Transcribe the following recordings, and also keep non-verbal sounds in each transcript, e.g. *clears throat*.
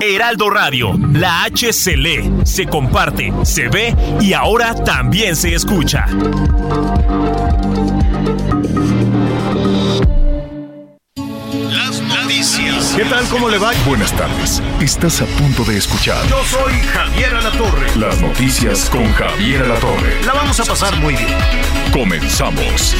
Heraldo Radio, la H se lee, se comparte, se ve y ahora también se escucha. Las noticias. ¿Qué tal? ¿Cómo le va? Buenas tardes. Estás a punto de escuchar Yo soy Javier Alatorre. las noticias con Javier Alatorre. La vamos a pasar muy bien. Comenzamos.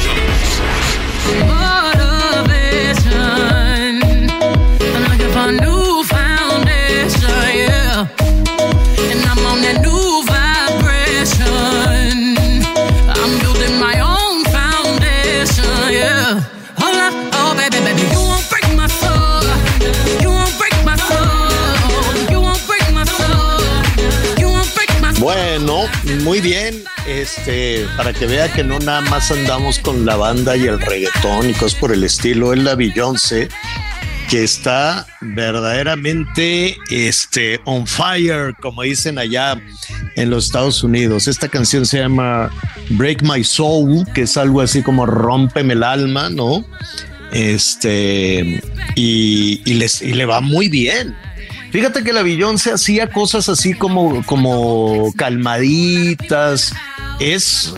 Bueno, muy bien. Este, para que vea que no nada más andamos con la banda y el reggaetón y cosas por el estilo, es la Beyoncé que está verdaderamente este, on fire, como dicen allá en los Estados Unidos. Esta canción se llama Break My Soul, que es algo así como Rómpeme el alma, ¿no? Este, y, y y le va muy bien. Fíjate que la Beyoncé hacía cosas así como, como calmaditas. Es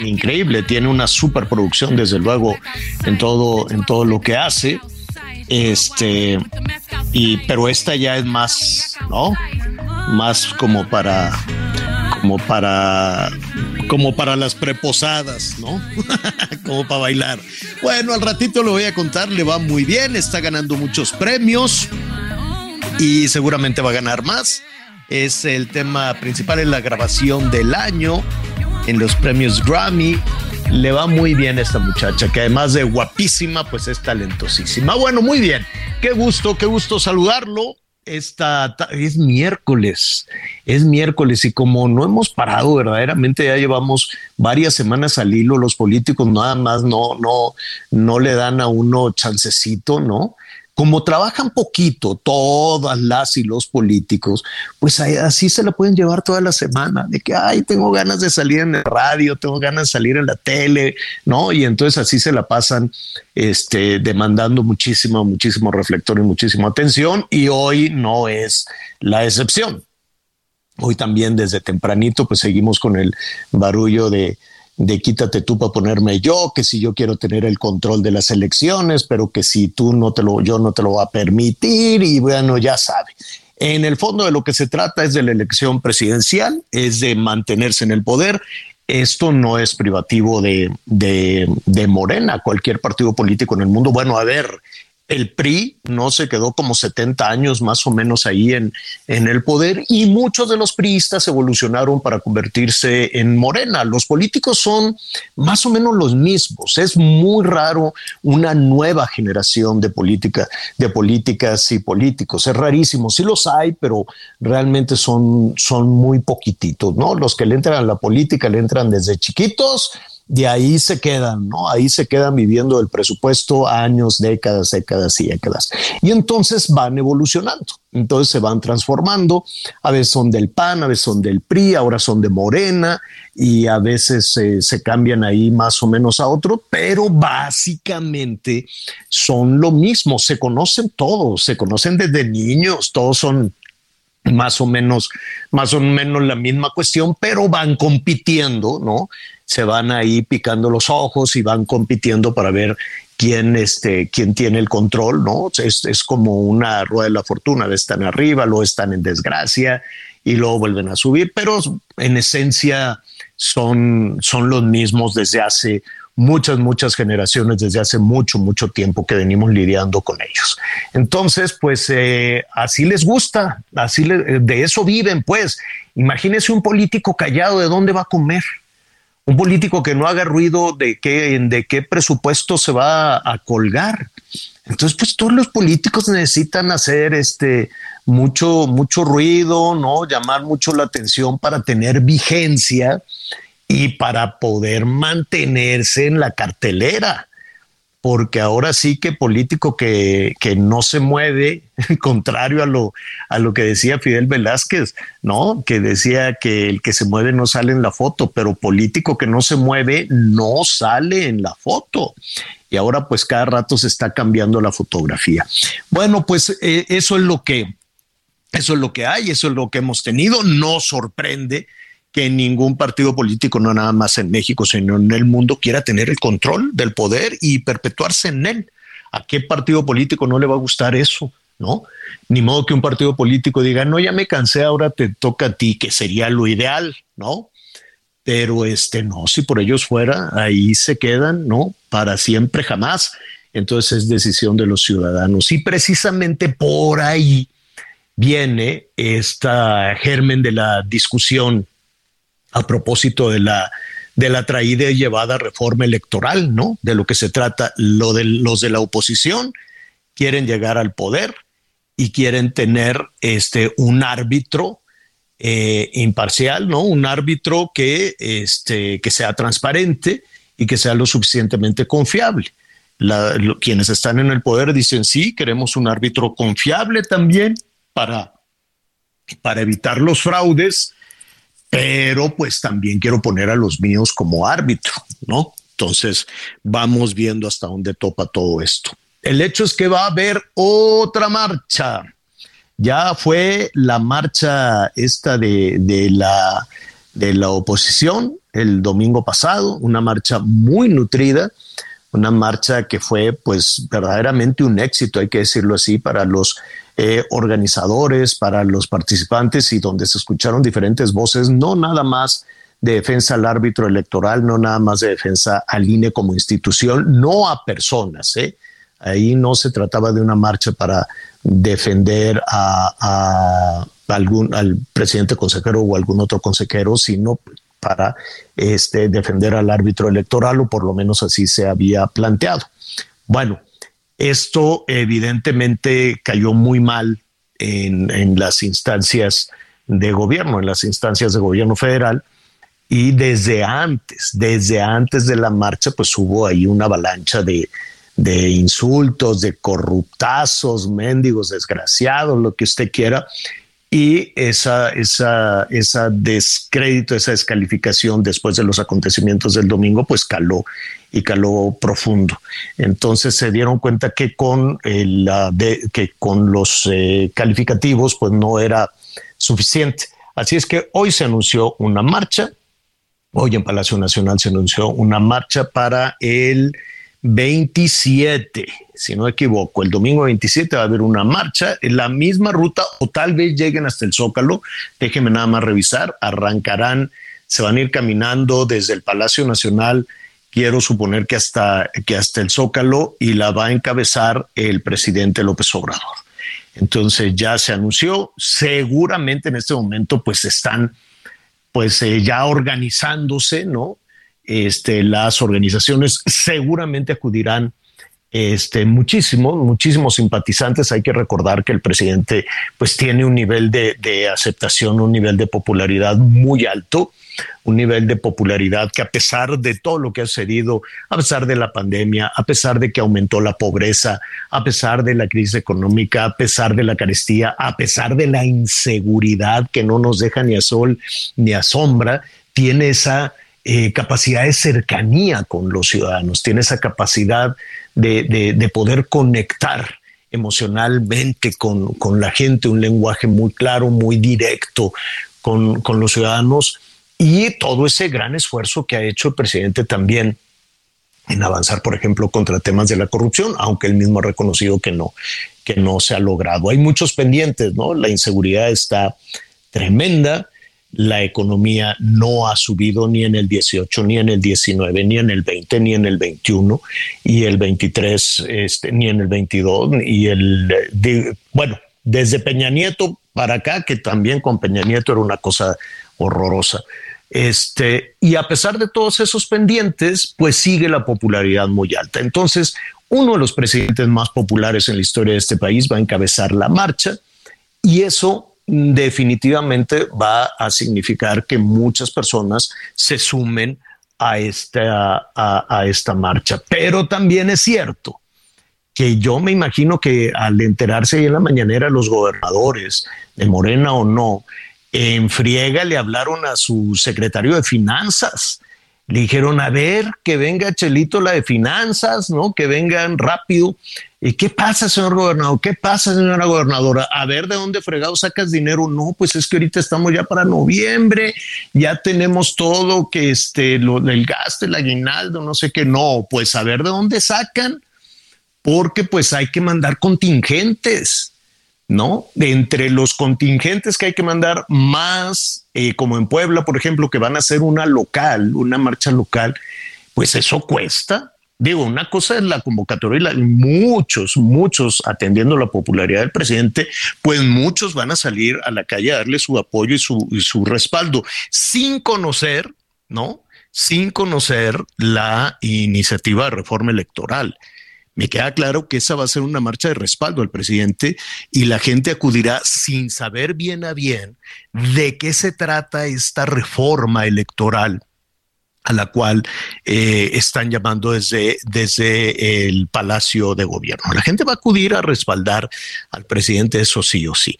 increíble, tiene una superproducción, desde luego, en todo, en todo lo que hace. Este, y pero esta ya es más, ¿no? Más como para, como para, como para las preposadas, ¿no? *laughs* como para bailar. Bueno, al ratito lo voy a contar, le va muy bien, está ganando muchos premios y seguramente va a ganar más. Es el tema principal en la grabación del año en los premios Grammy. Le va muy bien a esta muchacha, que además de guapísima, pues es talentosísima. Bueno, muy bien. Qué gusto, qué gusto saludarlo. Esta ta- es miércoles, es miércoles y como no hemos parado verdaderamente, ya llevamos varias semanas al hilo, los políticos nada más no, no, no le dan a uno chancecito, ¿no? Como trabajan poquito todas las y los políticos, pues así se la pueden llevar toda la semana, de que, ay, tengo ganas de salir en el radio, tengo ganas de salir en la tele, ¿no? Y entonces así se la pasan este, demandando muchísimo, muchísimo reflector y muchísima atención, y hoy no es la excepción. Hoy también desde tempranito pues seguimos con el barullo de, de quítate tú para ponerme yo, que si yo quiero tener el control de las elecciones, pero que si tú no te lo, yo no te lo voy a permitir y bueno, ya sabe. En el fondo de lo que se trata es de la elección presidencial, es de mantenerse en el poder. Esto no es privativo de, de, de Morena, cualquier partido político en el mundo. Bueno, a ver, el PRI no se quedó como 70 años más o menos ahí en, en el poder y muchos de los priistas evolucionaron para convertirse en Morena. Los políticos son más o menos los mismos. Es muy raro una nueva generación de de políticas y políticos. Es rarísimo. Sí los hay, pero realmente son, son muy poquititos, ¿no? Los que le entran a la política le entran desde chiquitos de ahí se quedan, ¿no? Ahí se quedan viviendo el presupuesto años, décadas, décadas y décadas. Y entonces van evolucionando, entonces se van transformando, a veces son del PAN, a veces son del PRI, ahora son de Morena y a veces eh, se cambian ahí más o menos a otro, pero básicamente son lo mismo, se conocen todos, se conocen desde niños, todos son más o menos, más o menos la misma cuestión, pero van compitiendo, ¿no? Se van ahí picando los ojos y van compitiendo para ver quién, este, quién tiene el control, ¿no? Es, es como una rueda de la fortuna, están arriba, luego están en desgracia y luego vuelven a subir, pero en esencia son, son los mismos desde hace muchas, muchas generaciones, desde hace mucho, mucho tiempo que venimos lidiando con ellos. Entonces, pues eh, así les gusta, así de eso viven, pues. Imagínese un político callado, ¿de dónde va a comer? Un político que no haga ruido de qué, de qué presupuesto se va a colgar. Entonces, pues todos los políticos necesitan hacer este mucho, mucho ruido, ¿no? Llamar mucho la atención para tener vigencia y para poder mantenerse en la cartelera porque ahora sí que político que, que, no se mueve, *laughs* contrario a lo, a lo que decía Fidel Velázquez, ¿no? Que decía que el que se mueve no sale en la foto, pero político que no se mueve no sale en la foto. Y ahora pues cada rato se está cambiando la fotografía. Bueno, pues eh, eso es lo que, eso es lo que hay, eso es lo que hemos tenido. No sorprende que ningún partido político, no nada más en México, sino en el mundo, quiera tener el control del poder y perpetuarse en él. ¿A qué partido político no le va a gustar eso? ¿No? Ni modo que un partido político diga, no, ya me cansé, ahora te toca a ti, que sería lo ideal, ¿no? Pero este, no, si por ellos fuera, ahí se quedan, ¿no? Para siempre, jamás. Entonces es decisión de los ciudadanos. Y precisamente por ahí viene esta germen de la discusión a propósito de la, de la traída y llevada reforma electoral, ¿no? De lo que se trata, lo de los de la oposición quieren llegar al poder y quieren tener este un árbitro eh, imparcial, ¿no? Un árbitro que, este, que sea transparente y que sea lo suficientemente confiable. quienes están en el poder dicen sí, queremos un árbitro confiable también para, para evitar los fraudes pero pues también quiero poner a los míos como árbitro, ¿no? Entonces vamos viendo hasta dónde topa todo esto. El hecho es que va a haber otra marcha. Ya fue la marcha esta de, de la, de la oposición el domingo pasado, una marcha muy nutrida, una marcha que fue pues verdaderamente un éxito, hay que decirlo así, para los eh, organizadores, para los participantes y donde se escucharon diferentes voces, no nada más de defensa al árbitro electoral, no nada más de defensa al INE como institución, no a personas. ¿eh? Ahí no se trataba de una marcha para defender a, algún al presidente consejero o algún otro consejero, sino para este, defender al árbitro electoral, o por lo menos así se había planteado. Bueno, esto evidentemente cayó muy mal en, las instancias de gobierno, en las instancias de gobierno federal. Y desde antes, desde antes de la marcha, pues hubo ahí una avalancha de, de insultos, de corruptazos, mendigos, desgraciados, lo que usted quiera, y esa, esa, esa descrédito, esa descalificación después de los acontecimientos del domingo, pues caló y caló profundo. Entonces se dieron cuenta que con, el, que con los eh, calificativos pues no era suficiente. Así es que hoy se anunció una marcha, hoy en Palacio Nacional se anunció una marcha para el 27, si no me equivoco, el domingo 27 va a haber una marcha en la misma ruta o tal vez lleguen hasta el Zócalo. Déjenme nada más revisar. Arrancarán, se van a ir caminando desde el Palacio Nacional. Quiero suponer que hasta, que hasta el Zócalo y la va a encabezar el presidente López Obrador. Entonces ya se anunció, seguramente en este momento pues están pues eh, ya organizándose, ¿no? Este, las organizaciones seguramente acudirán este, muchísimos, simpatizantes. Hay que recordar que el presidente pues tiene un nivel de, de, aceptación, un nivel de popularidad muy alto, un nivel de popularidad que a pesar de todo lo que ha sucedido, a pesar de la pandemia, a pesar de que aumentó la pobreza, a pesar de la crisis económica, a pesar de la carestía, a pesar de la inseguridad que no nos deja ni a sol ni a sombra, tiene esa eh, capacidad de cercanía con los ciudadanos, tiene esa capacidad de, poder conectar emocionalmente con, la gente, un lenguaje muy claro, muy directo con, con los ciudadanos y todo ese gran esfuerzo que ha hecho el presidente también en avanzar, por ejemplo, contra temas de la corrupción, aunque él mismo ha reconocido que no, que no se ha logrado. Hay muchos pendientes, ¿no? La inseguridad está tremenda, la economía no ha subido ni en el 18, ni en el 19, ni en el 20, ni en el 21, y el 23, este, ni en el 22, y el, bueno, desde Peña Nieto para acá, que también con Peña Nieto era una cosa horrorosa. Este, y a pesar de todos esos pendientes, pues sigue la popularidad muy alta. Entonces, uno de los presidentes más populares en la historia de este país va a encabezar la marcha y eso definitivamente va a significar que muchas personas se sumen a esta, a, esta marcha. Pero también es cierto que yo me imagino que al enterarse ahí en la mañanera los gobernadores de Morena o no, en friega le hablaron a su secretario de finanzas. Le dijeron, a ver, que venga Chelito la de finanzas, ¿no? Que vengan rápido. ¿Y qué pasa, señor gobernador? ¿Qué pasa, señora gobernadora? A ver de dónde fregado sacas dinero. No, pues es que ahorita estamos ya para noviembre, ya tenemos todo, que este, del gasto, el aguinaldo, no sé qué. No, pues a ver de dónde sacan, porque pues hay que mandar contingentes. ¿no? Entre los contingentes que hay que mandar más, eh, como en Puebla, por ejemplo, que van a hacer una local, una marcha local, pues eso cuesta. Digo, una cosa es la convocatoria y muchos, muchos atendiendo la popularidad del presidente, pues muchos van a salir a la calle a darle su apoyo y su, y su respaldo sin conocer, ¿no? Sin conocer la iniciativa de reforma electoral me queda claro que esa va a ser una marcha de respaldo al presidente y la gente acudirá sin saber bien a bien de qué se trata esta reforma electoral a la cual eh, están llamando desde, desde el Palacio de Gobierno. La gente va a acudir a respaldar al presidente, eso sí o sí.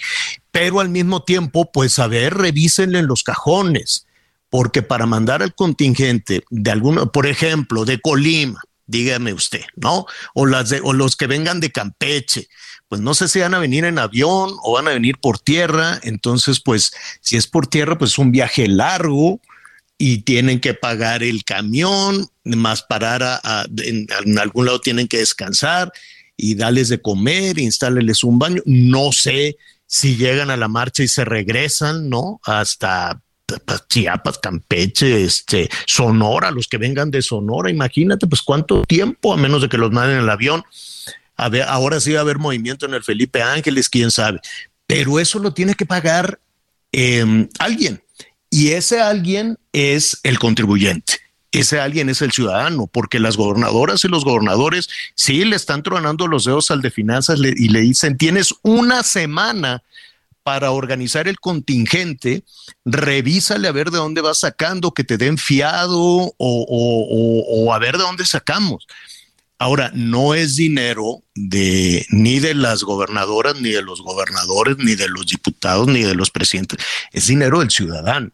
Pero al mismo tiempo, pues a ver, revísenle en los cajones, porque para mandar al contingente de alguno, por ejemplo, de Colima, dígame usted, ¿no? O las de, o los que vengan de Campeche, pues no sé si van a venir en avión o van a venir por tierra, entonces pues si es por tierra pues un viaje largo y tienen que pagar el camión, más parar a, en, algún lado tienen que descansar y darles de comer, instalarles un baño, no sé si llegan a la marcha y se regresan, ¿no? Hasta Chiapas, Campeche, este, Sonora, los que vengan de Sonora, imagínate, pues cuánto tiempo, a menos de que los manden en el avión. A ver, ahora sí va a haber movimiento en el Felipe Ángeles, quién sabe. Pero eso lo tiene que pagar em, alguien. Y ese alguien es el contribuyente. Ese alguien es el ciudadano, porque las gobernadoras y los gobernadores sí le están tronando los dedos al de finanzas y le dicen, tienes una semana para organizar el contingente, revísale a ver de dónde vas sacando, que te den fiado o, o, a ver de dónde sacamos. Ahora, no es dinero de ni de las gobernadoras, ni de los gobernadores, ni de los diputados, ni de los presidentes, es dinero del ciudadano.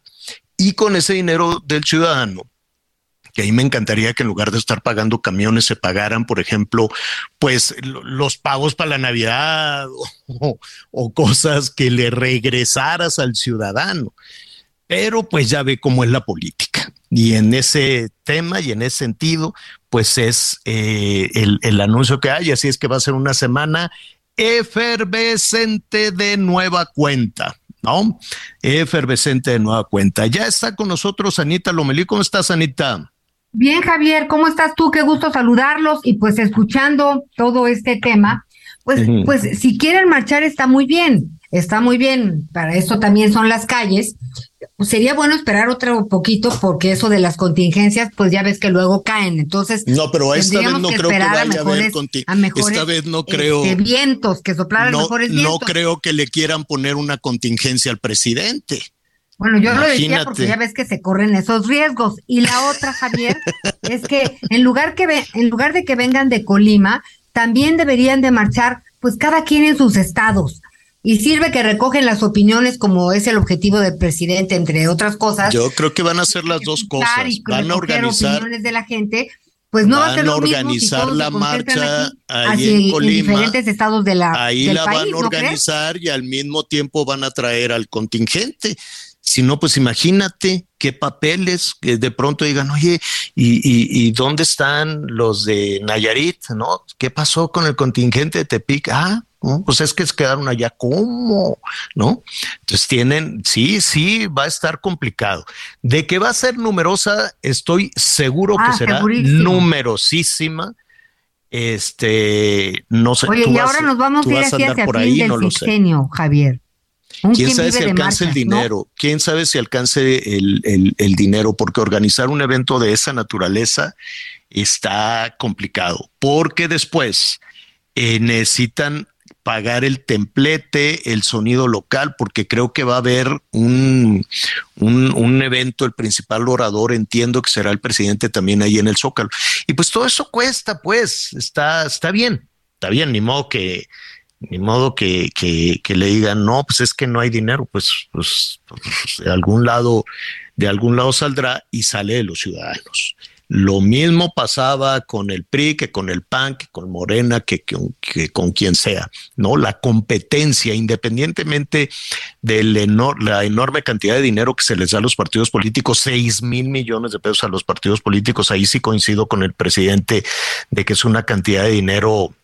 Y con ese dinero del ciudadano, que ahí me encantaría que en lugar de estar pagando camiones se pagaran, por ejemplo, pues los pagos para la Navidad o, cosas que le regresaras al ciudadano. Pero pues ya ve cómo es la política. Y en ese tema y en ese sentido, pues es eh, el, el anuncio que hay. Así es que va a ser una semana efervescente de nueva cuenta. ¿no? Efervescente de nueva cuenta. Ya está con nosotros Anita Lomelí. ¿Cómo estás, Anita? Bien, Javier, ¿cómo estás tú? Qué gusto saludarlos y pues escuchando todo este tema, pues, pues si quieren marchar está muy bien, está muy bien, para eso también son las calles. Sería bueno esperar otro poquito porque eso de las contingencias, pues ya ves que luego caen. Entonces, no, pero esta vez no creo que vaya a, haber contingencias. Esta vez no creo este, vientos que soplaran no, mejores vientos. No creo que le quieran poner una contingencia al presidente. Bueno, yo lo decía porque ya ves que se corren esos riesgos. Y la otra, Javier, *laughs* es que en lugar, que ve, en lugar de que vengan de Colima, también deberían de marchar, pues cada quien en sus estados. Y sirve que recogen las opiniones como es el objetivo del presidente, entre otras cosas. Yo creo que van a hacer las dos cosas. Van a organizar opiniones de la gente, pues no va a ser lo organizar la marcha ahí en Colima. En diferentes estados de la Ahí la van a organizar y al mismo tiempo van a traer al contingente. Si no, pues imagínate qué papeles que de pronto digan, oye, ¿y, dónde están los de Nayarit? ¿No? ¿Qué pasó con el contingente de Tepic? Ah, pues es que se quedaron allá, ¿cómo? ¿No? Entonces tienen, sí, sí, va a estar complicado. De que va a ser numerosa, estoy seguro que ah, será numerosísima. Este, no sé. Oye, y ahora nos vamos a ir hacia el fin del sexenio, Javier. ¿Quién sabe si alcance el dinero? ¿Quién sabe si alcance el, el, dinero? Porque organizar un evento de esa naturaleza está complicado, porque después eh, necesitan pagar el templete, el sonido local, porque creo que va a haber un, un, evento, el principal orador, entiendo que será el presidente también ahí en el Zócalo. Y pues todo eso cuesta, pues, está, está bien, está bien, ni modo que, ni modo que, que, que le digan, no, pues es que no hay dinero, pues, pues, pues de algún lado, de algún lado saldrá y sale de los ciudadanos. Lo mismo pasaba con el PRI, que con el PAN, que con Morena, que, con quien sea, ¿no? La competencia, independientemente de la enorme cantidad de dinero que se les da a los partidos políticos, seis mil millones de pesos a los partidos políticos, ahí sí coincido con el presidente de que es una cantidad de dinero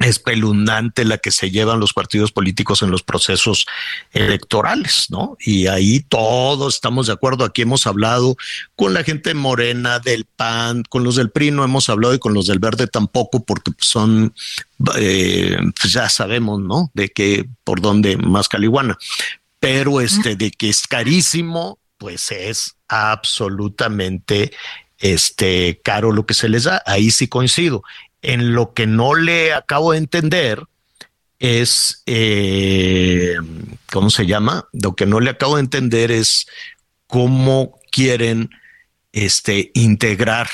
espeluznante la que se llevan los partidos políticos en los procesos electorales, ¿no? Y ahí todos estamos de acuerdo. Aquí hemos hablado con la gente morena del PAN, con los del PRI no hemos hablado y con los del Verde tampoco, porque son, eh, pues ya sabemos, ¿no? De que por dónde más caliguana. Pero este, de que es carísimo, pues es absolutamente este caro lo que se les da. Ahí sí coincido en lo que no le acabo de entender es, eh, ¿cómo se llama? Lo que no le acabo de entender es cómo quieren este, integrar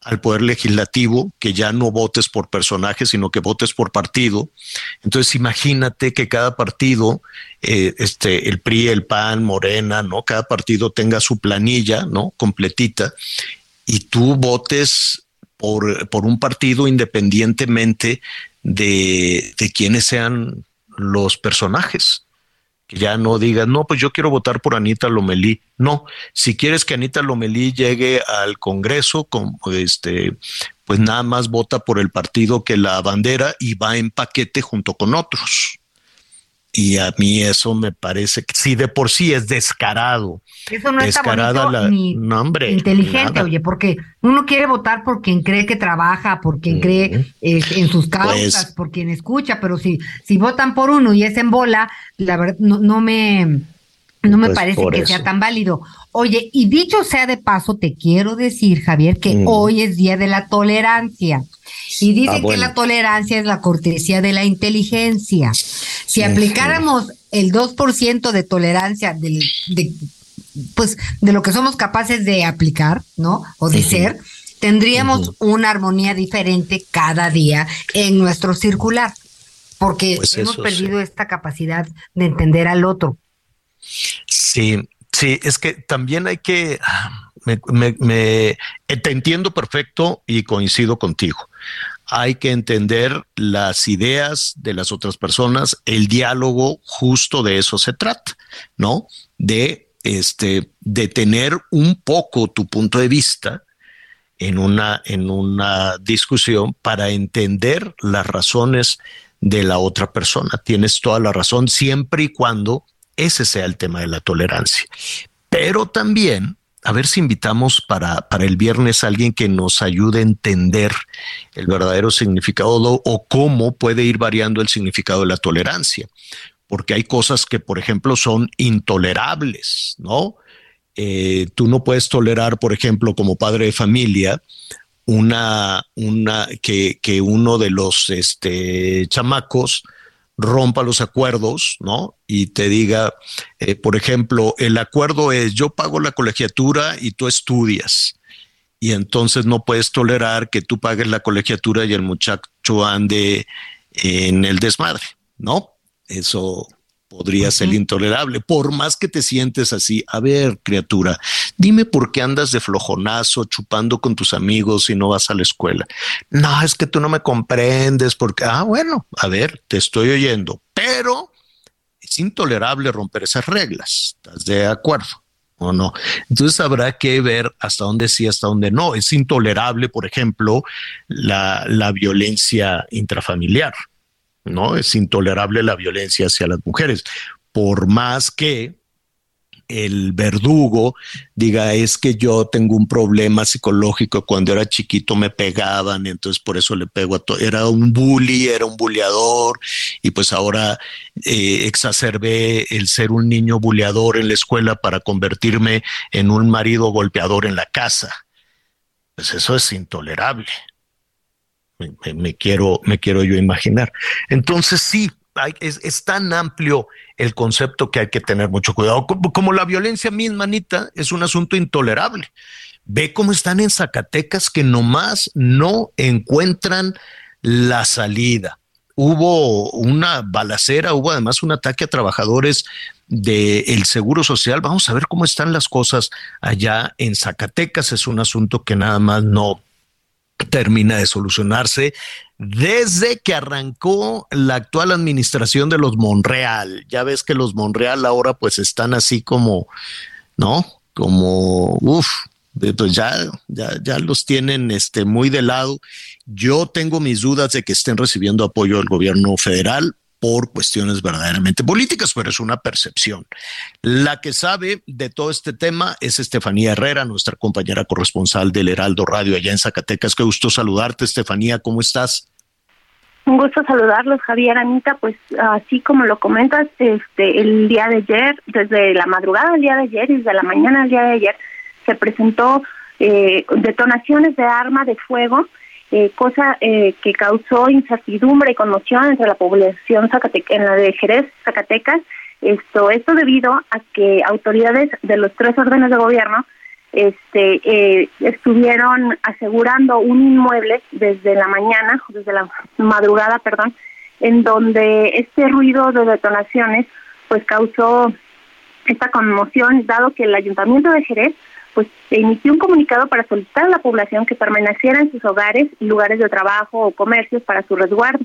al poder legislativo, que ya no votes por personaje, sino que votes por partido. Entonces imagínate que cada partido, eh, este, el PRI, el PAN, Morena, ¿no? Cada partido tenga su planilla, ¿no? Completita, y tú votes por, un partido independientemente de, quiénes sean los personajes. Que ya no digan, no, pues yo quiero votar por Anita Lomelí. No, si quieres que Anita Lomelí llegue al Congreso, con, este, pues nada más vota por el partido que la bandera y va en paquete junto con otros. Y a mí eso me parece que si de por sí es descarado. Eso no está bonito ni inteligente, oye, porque uno quiere votar por quien cree que trabaja, por quien cree eh, en sus causas, pues por quien escucha, pero si, si votan por uno y es en bola, la verdad no, no me no me pues parece que sea tan válido. Oye, y dicho sea de paso, te quiero decir, Javier, que mm. hoy es Día de la Tolerancia. Y ah, que la tolerancia es la cortesía de la inteligencia. Si aplicáramos el 2% de tolerancia del, de, pues, de lo que somos capaces de aplicar, ¿no? O de ser, tendríamos una armonía diferente cada día en nuestro circular, porque pues hemos perdido esta capacidad de entender al otro. Sí, sí, es que también hay que, me, me, te entiendo perfecto y coincido contigo hay que entender las ideas de las otras personas, el diálogo justo de eso se trata, ¿no? De este de tener un poco tu punto de vista en una en una discusión para entender las razones de la otra persona. Tienes toda la razón siempre y cuando ese sea el tema de la tolerancia. Pero también a ver si invitamos para, para el viernes a alguien que nos ayude a entender el verdadero significado o cómo puede ir variando el significado de la tolerancia. Porque hay cosas que, por ejemplo, son intolerables, ¿no? Eh, tú no puedes tolerar, por ejemplo, como padre de familia, una, una, que, que uno de los este, chamacos rompa los acuerdos, ¿no? Y te diga, eh, por ejemplo, el acuerdo es yo pago la colegiatura y tú estudias. Y entonces no puedes tolerar que tú pagues la colegiatura y el muchacho ande en el desmadre, ¿no? Eso podría ser intolerable, por más que te sientes así. A ver, criatura, dime por qué andas de flojonazo chupando con tus amigos y no vas a la escuela. No, es que tú no me comprendes porque, ah, bueno, a ver, te estoy oyendo, pero es intolerable romper esas reglas. ¿Estás de acuerdo? ¿O no? Entonces habrá que ver hasta dónde sí, hasta dónde no. Es intolerable, por ejemplo, la, la violencia intrafamiliar ¿no? Es intolerable la violencia hacia las mujeres, por más que el verdugo diga es que yo tengo un problema psicológico cuando era chiquito me pegaban entonces por eso le pego a todo era un bully era un bulleador y pues ahora eh, exacerbé el ser un niño bulleador en la escuela para convertirme en un marido golpeador en la casa. Pues eso es intolerable me, quiero me quiero yo imaginar entonces sí es, tan amplio el concepto que hay que tener mucho cuidado. Como, la violencia misma, Anita, es un asunto intolerable. Ve cómo están en Zacatecas que nomás no encuentran la salida. Hubo una balacera, hubo además un ataque a trabajadores del Seguro Social. Vamos a ver cómo están las cosas allá en Zacatecas. Es un asunto que nada más no termina de solucionarse desde que arrancó la actual administración de los Monreal. Ya ves que los Monreal ahora pues están así como, ¿no? Como, uff, pues ya, ya, ya los tienen este, muy de lado. Yo tengo mis dudas de que estén recibiendo apoyo del gobierno federal por cuestiones verdaderamente políticas, pero es una percepción. La que sabe de todo este tema es Estefanía Herrera, nuestra compañera corresponsal del Heraldo Radio allá en Zacatecas. Qué gusto saludarte, Estefanía, ¿cómo estás? Un gusto saludarlos, Javier, Anita. Pues así como lo comentas, este, el día de ayer, desde la madrugada del día de ayer y desde la mañana del día de ayer, se presentó eh, detonaciones de arma de fuego eh, cosa eh, que causó incertidumbre y conmoción entre la población en la de Jerez, Zacatecas. Esto, esto debido a que autoridades de los tres órdenes de gobierno este, eh, estuvieron asegurando un inmueble desde la mañana, desde la madrugada, perdón, en donde este ruido de detonaciones pues causó esta conmoción, dado que el ayuntamiento de Jerez pues se emitió un comunicado para solicitar a la población que permaneciera en sus hogares y lugares de trabajo o comercios para su resguardo,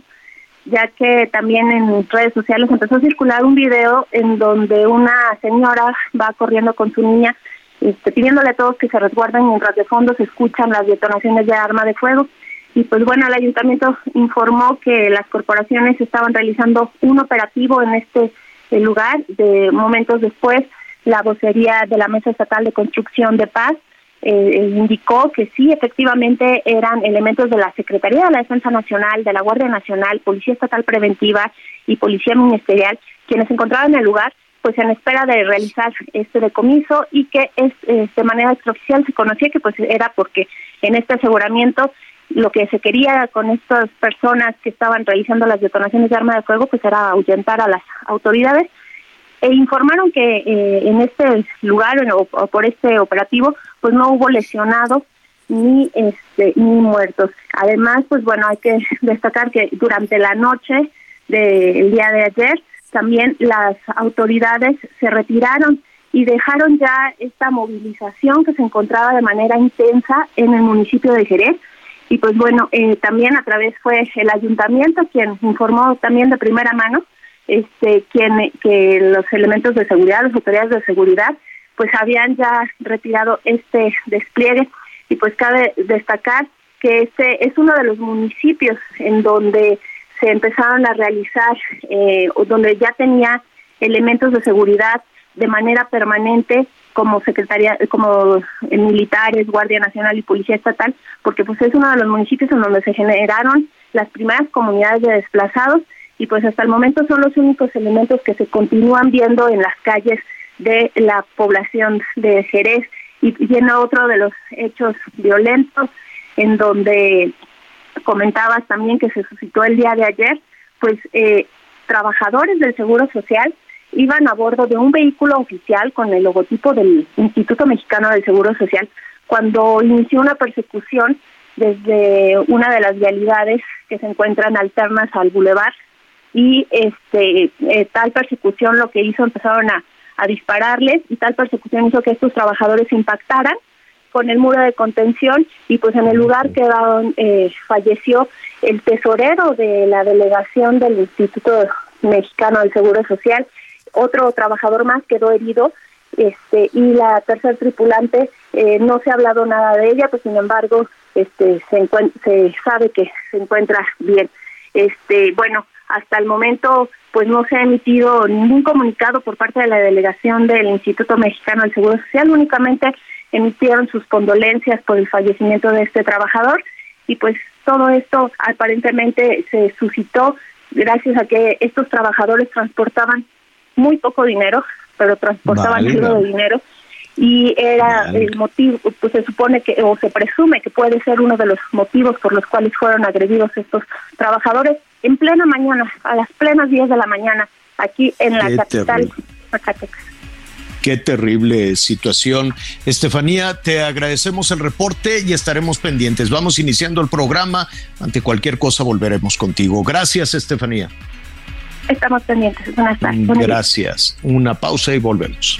ya que también en redes sociales empezó a circular un video en donde una señora va corriendo con su niña este, pidiéndole a todos que se resguarden mientras de fondo se escuchan las detonaciones de arma de fuego. Y pues bueno, el ayuntamiento informó que las corporaciones estaban realizando un operativo en este lugar. De momentos después, la vocería de la Mesa Estatal de Construcción de Paz eh, eh, indicó que sí, efectivamente eran elementos de la Secretaría de la Defensa Nacional, de la Guardia Nacional, Policía Estatal Preventiva y Policía Ministerial quienes se encontraban en el lugar, pues en espera de realizar este decomiso y que es, eh, de manera extraoficial se conocía que pues era porque en este aseguramiento lo que se quería con estas personas que estaban realizando las detonaciones de arma de fuego pues era ahuyentar a las autoridades e informaron que eh, en este lugar o, por este operativo pues no hubo lesionados ni este ni muertos. Además pues bueno hay que *laughs* destacar que durante la noche del día de ayer también las autoridades se retiraron y dejaron ya esta movilización que se encontraba de manera intensa en el municipio de Jerez. Y pues bueno eh, también a través fue el ayuntamiento quien informó también de primera mano este quien que los elementos de seguridad, las autoridades de seguridad, pues habían ya retirado este despliegue. Y pues cabe destacar que este es uno de los municipios en donde se empezaron a realizar, eh, donde ya tenía elementos de seguridad de manera permanente como secretaría, como militares, Guardia Nacional y Policía Estatal, porque pues es uno de los municipios en donde se generaron las primeras comunidades de desplazados y pues hasta el momento son los únicos elementos que se continúan viendo en las calles de la población de Jerez. Y viene otro de los hechos violentos en donde comentabas también que se suscitó el día de ayer, pues eh, trabajadores del Seguro Social iban a bordo de un vehículo oficial con el logotipo del Instituto Mexicano del Seguro Social cuando inició una persecución desde una de las vialidades que se encuentran alternas al bulevar y este eh, tal persecución lo que hizo empezaron a, dispararles y tal persecución hizo que estos trabajadores impactaran con el muro de contención y pues en el lugar quedaron eh, falleció el tesorero de la delegación del Instituto Mexicano del Seguro Social. Otro trabajador más quedó herido este y la tercer tripulante eh, no se ha hablado nada de ella pues sin embargo este se se sabe que se encuentra bien. Este, bueno, hasta el momento pues no se ha emitido ningún comunicado por parte de la delegación del Instituto Mexicano del Seguro Social, únicamente emitieron sus condolencias por el fallecimiento de este trabajador. Y pues todo esto aparentemente se suscitó gracias a que estos trabajadores transportaban muy poco dinero, pero transportaban mucho dinero. Y era el motivo, pues se supone que o se presume que puede ser uno de los motivos por los cuales fueron agredidos estos trabajadores en plena mañana, a las plenas 10 de la mañana, aquí en la capital, Zacatecas. Qué terrible situación. Estefanía, te agradecemos el reporte y estaremos pendientes. Vamos iniciando el programa. Ante cualquier cosa volveremos contigo. Gracias, Estefanía. Estamos pendientes. Buenas tardes. Gracias. Una pausa y volvemos.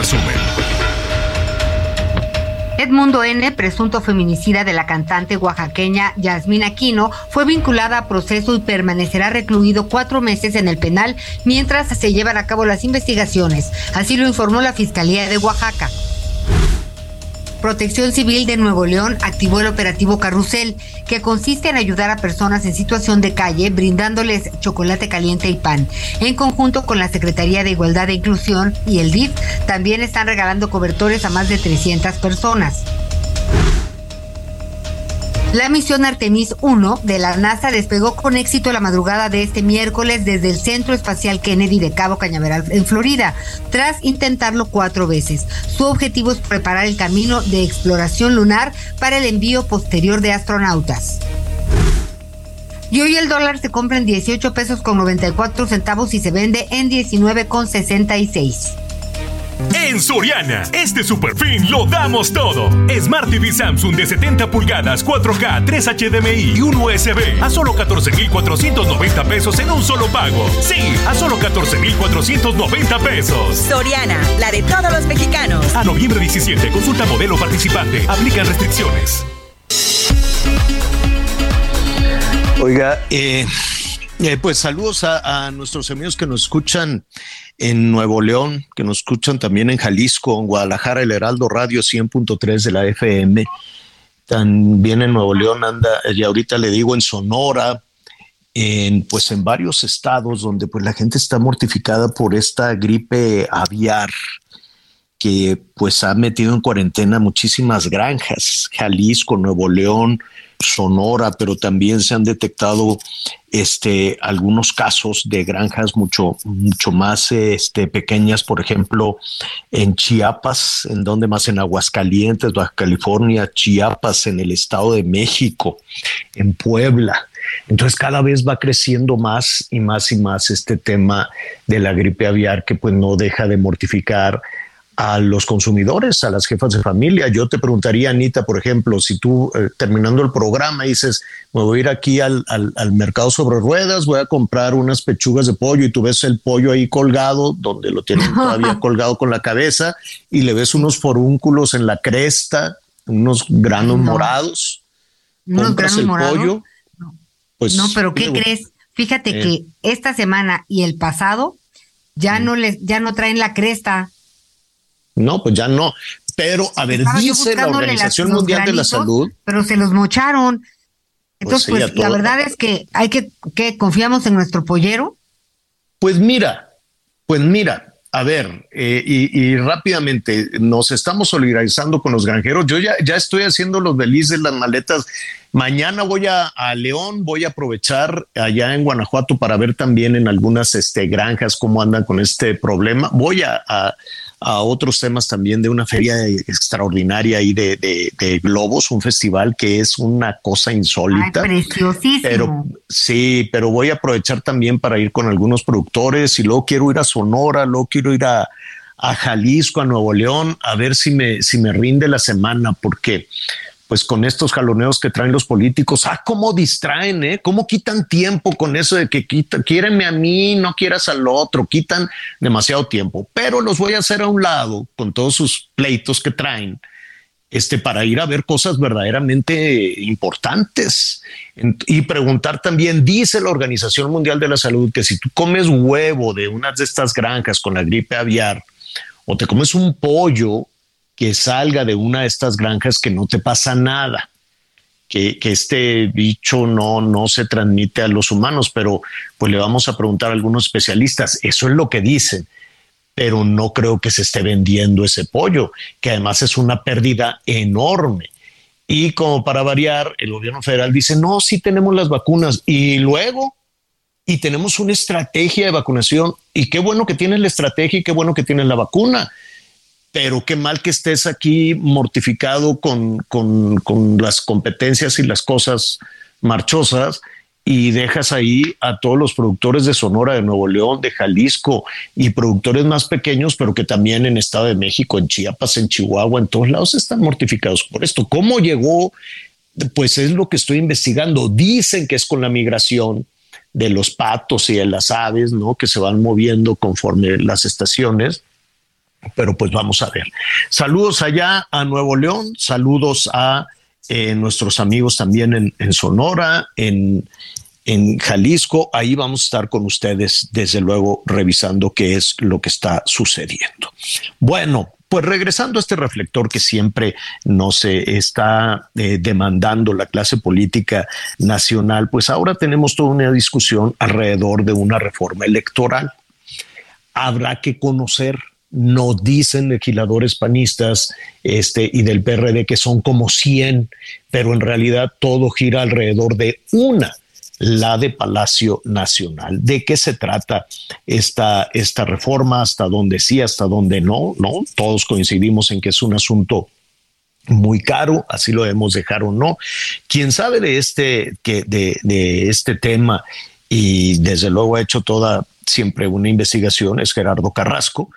Resumen. Edmundo N., presunto feminicida de la cantante oaxaqueña Yasmina Aquino, fue vinculada a proceso y permanecerá recluido cuatro meses en el penal mientras se llevan a cabo las investigaciones. Así lo informó la Fiscalía de Oaxaca. Protección Civil de Nuevo León activó el operativo Carrusel, que consiste en ayudar a personas en situación de calle brindándoles chocolate caliente y pan. En conjunto con la Secretaría de Igualdad e Inclusión y el DIF, también están regalando cobertores a más de 300 personas. La misión Artemis 1 de la NASA despegó con éxito la madrugada de este miércoles desde el Centro Espacial Kennedy de Cabo Cañaveral en Florida, tras intentarlo cuatro veces. Su objetivo es preparar el camino de exploración lunar para el envío posterior de astronautas. Y hoy el dólar se compra en 18 pesos con 94 centavos y se vende en 19 con 66. En Soriana, este super fin lo damos todo. Smart TV Samsung de 70 pulgadas, 4K, 3 HDMI y un USB a solo 14,490 pesos en un solo pago. Sí, a solo 14,490 pesos. Soriana, la de todos los mexicanos. A noviembre 17, consulta modelo participante. Aplican restricciones. Oiga, eh, eh, pues saludos a, a, nuestros amigos que nos escuchan en Nuevo León, que nos escuchan también en Jalisco, en Guadalajara, el Heraldo Radio 100.3 de la FM. También en Nuevo León anda, y ahorita le digo en Sonora, en pues en varios estados donde pues la gente está mortificada por esta gripe aviar que pues ha metido en cuarentena muchísimas granjas, Jalisco, Nuevo León, Sonora, pero también se han detectado este, algunos casos de granjas mucho, mucho más este, pequeñas, por ejemplo, en Chiapas, en donde más en Aguascalientes, Baja California, Chiapas, en el Estado de México, en Puebla. Entonces cada vez va creciendo más y más y más este tema de la gripe aviar que pues no deja de mortificar a los consumidores, a las jefas de familia. Yo te preguntaría, Anita, por ejemplo, si tú eh, terminando el programa dices, me voy a ir aquí al, al, al, mercado sobre ruedas, voy a comprar unas pechugas de pollo y tú ves el pollo ahí colgado, donde lo tienen *laughs* todavía colgado con la cabeza, y le ves unos forúnculos en la cresta, unos granos no. morados. ¿Unos compras granos el morados? pollo. No. Pues, no, pero ¿qué digo, crees? Fíjate eh. que esta semana y el pasado ya mm. no les, ya no traen la cresta. No, pues ya no. Pero, a ver, Estaba dice la Organización Mundial granitos, de la Salud. Pero se los mocharon. Entonces, pues, sí, pues la verdad es que hay que, que confiamos en nuestro pollero. Pues mira, pues mira, a ver, eh, y, y, rápidamente nos estamos solidarizando con los granjeros. Yo ya, ya estoy haciendo los belices, las maletas. Mañana voy a, a, León, voy a aprovechar allá en Guanajuato para ver también en algunas este, granjas cómo andan con este problema. Voy a, a a otros temas también de una feria extraordinaria ahí de, de, de globos, un festival que es una cosa insólita. Ay, preciosísimo. Pero sí, pero voy a aprovechar también para ir con algunos productores y luego quiero ir a Sonora, luego quiero ir a, a Jalisco, a Nuevo León, a ver si me, si me rinde la semana, porque pues con estos jaloneos que traen los políticos, ah, cómo distraen, ¿eh? Cómo quitan tiempo con eso de que quita, a mí, no quieras al otro, quitan demasiado tiempo, pero los voy a hacer a un lado con todos sus pleitos que traen este, para ir a ver cosas verdaderamente importantes. Y preguntar también, dice la Organización Mundial de la Salud que si tú comes huevo de una de estas granjas con la gripe aviar o te comes un pollo que salga de una de estas granjas que no te pasa nada, que, que este bicho no, no se transmite a los humanos, pero pues le vamos a preguntar a algunos especialistas, eso es lo que dicen pero no creo que se esté vendiendo ese pollo, que además es una pérdida enorme. Y como para variar, el gobierno federal dice, no, sí tenemos las vacunas y luego, y tenemos una estrategia de vacunación y qué bueno que tienes la estrategia y qué bueno que tienes la vacuna, pero qué mal que estés aquí mortificado con, con, con las competencias y las cosas marchosas y dejas ahí a todos los productores de Sonora, de Nuevo León, de Jalisco y productores más pequeños, pero que también en Estado de México, en Chiapas, en Chihuahua, en todos lados están mortificados por esto. ¿Cómo llegó? Pues es lo que estoy investigando. Dicen que es con la migración de los patos y de las aves, ¿no? Que se van moviendo conforme las estaciones. Pero pues vamos a ver. Saludos allá a Nuevo León, saludos a eh, nuestros amigos también en, Sonora, en, en Jalisco. Ahí vamos a estar con ustedes, desde luego, revisando qué es lo que está sucediendo. Bueno, pues regresando a este reflector que siempre nos está eh, demandando la clase política nacional, pues ahora tenemos toda una discusión alrededor de una reforma electoral. Habrá que conocer nos dicen legisladores panistas este, y del PRD que son como 100, pero en realidad todo gira alrededor de una, la de Palacio Nacional. ¿De qué se trata esta, esta reforma? ¿Hasta dónde sí, hasta dónde no? No, todos coincidimos en que es un asunto muy caro, así lo debemos dejar o no. Quien sabe de este, que de este tema y desde luego ha hecho toda siempre una investigación es Gerardo Carrasco,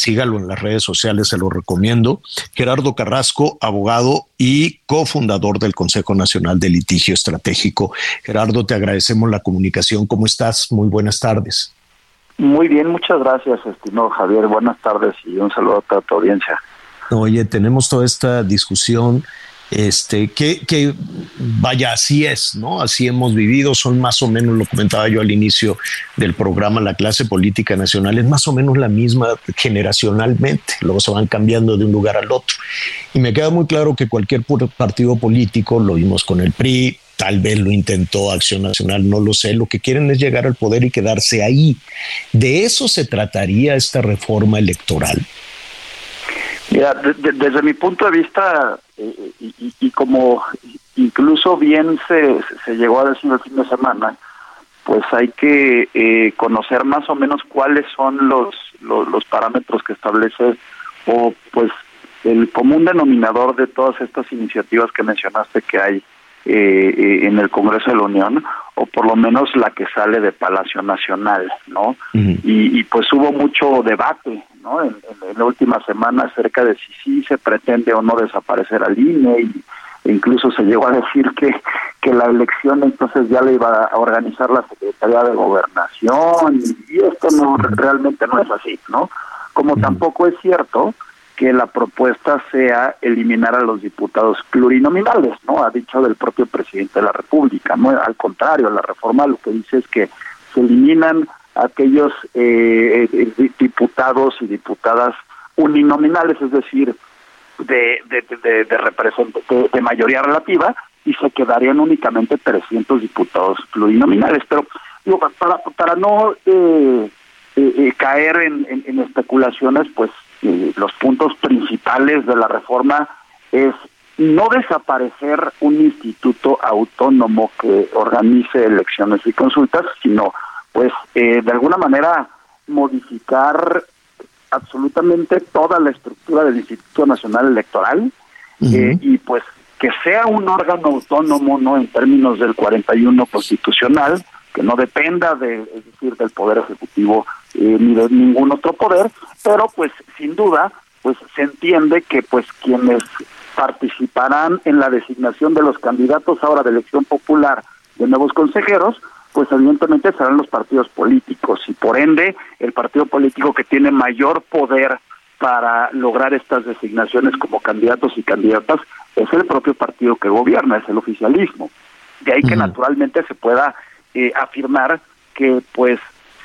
sígalo en las redes sociales, se lo recomiendo. Gerardo Carrasco, abogado y cofundador del Consejo Nacional de Litigio Estratégico. Gerardo, te agradecemos la comunicación. ¿Cómo estás? Muy buenas tardes. Muy bien, muchas gracias, estimado Javier. Buenas tardes y un saludo a toda tu audiencia. Oye, tenemos toda esta discusión este, que, que vaya, así es, ¿no? Así hemos vivido, son más o menos, lo comentaba yo al inicio del programa, la clase política nacional es más o menos la misma generacionalmente, luego se van cambiando de un lugar al otro. Y me queda muy claro que cualquier partido político, lo vimos con el PRI, tal vez lo intentó Acción Nacional, no lo sé, lo que quieren es llegar al poder y quedarse ahí. De eso se trataría esta reforma electoral. Mira, desde mi punto de vista, eh, y, como incluso bien se, se llegó a decir el fin de semana, pues hay que eh, conocer más o menos cuáles son los, los, parámetros que establece o pues el común denominador de todas estas iniciativas que mencionaste que hay eh, en el Congreso de la Unión, o por lo menos la que sale de Palacio Nacional, ¿no? y, pues hubo mucho debate, ¿no? En, la última semana acerca de si sí se pretende o no desaparecer al INE y e incluso se llegó a decir que, que la elección entonces ya le iba a organizar la Secretaría de Gobernación y esto no realmente no es así, ¿no? Como tampoco es cierto que la propuesta sea eliminar a los diputados plurinominales, ¿no? Ha dicho del propio presidente de la República, ¿no? Al contrario, la reforma lo que dice es que se eliminan aquellos eh, eh diputados y diputadas uninominales, es decir, de, de, de, de, de mayoría relativa, y se quedarían únicamente 300 diputados plurinominales. Pero digo, para, para no eh, eh, eh caer en, especulaciones, pues los puntos principales de la reforma es no desaparecer un instituto autónomo que organice elecciones y consultas, sino pues eh, de alguna manera modificar absolutamente toda la estructura del Instituto Nacional Electoral eh, y pues que sea un órgano autónomo, no en términos del 41 constitucional, que no dependa de, es decir, del poder ejecutivo eh, ni de ningún otro poder, pero pues sin duda, pues se entiende que pues quienes participarán en la designación de los candidatos ahora de elección popular de nuevos consejeros, pues evidentemente serán los partidos políticos y por ende el partido político que tiene mayor poder para lograr estas designaciones como candidatos y candidatas es el propio partido que gobierna, es el oficialismo. De ahí que naturalmente se pueda eh, afirmar que, pues,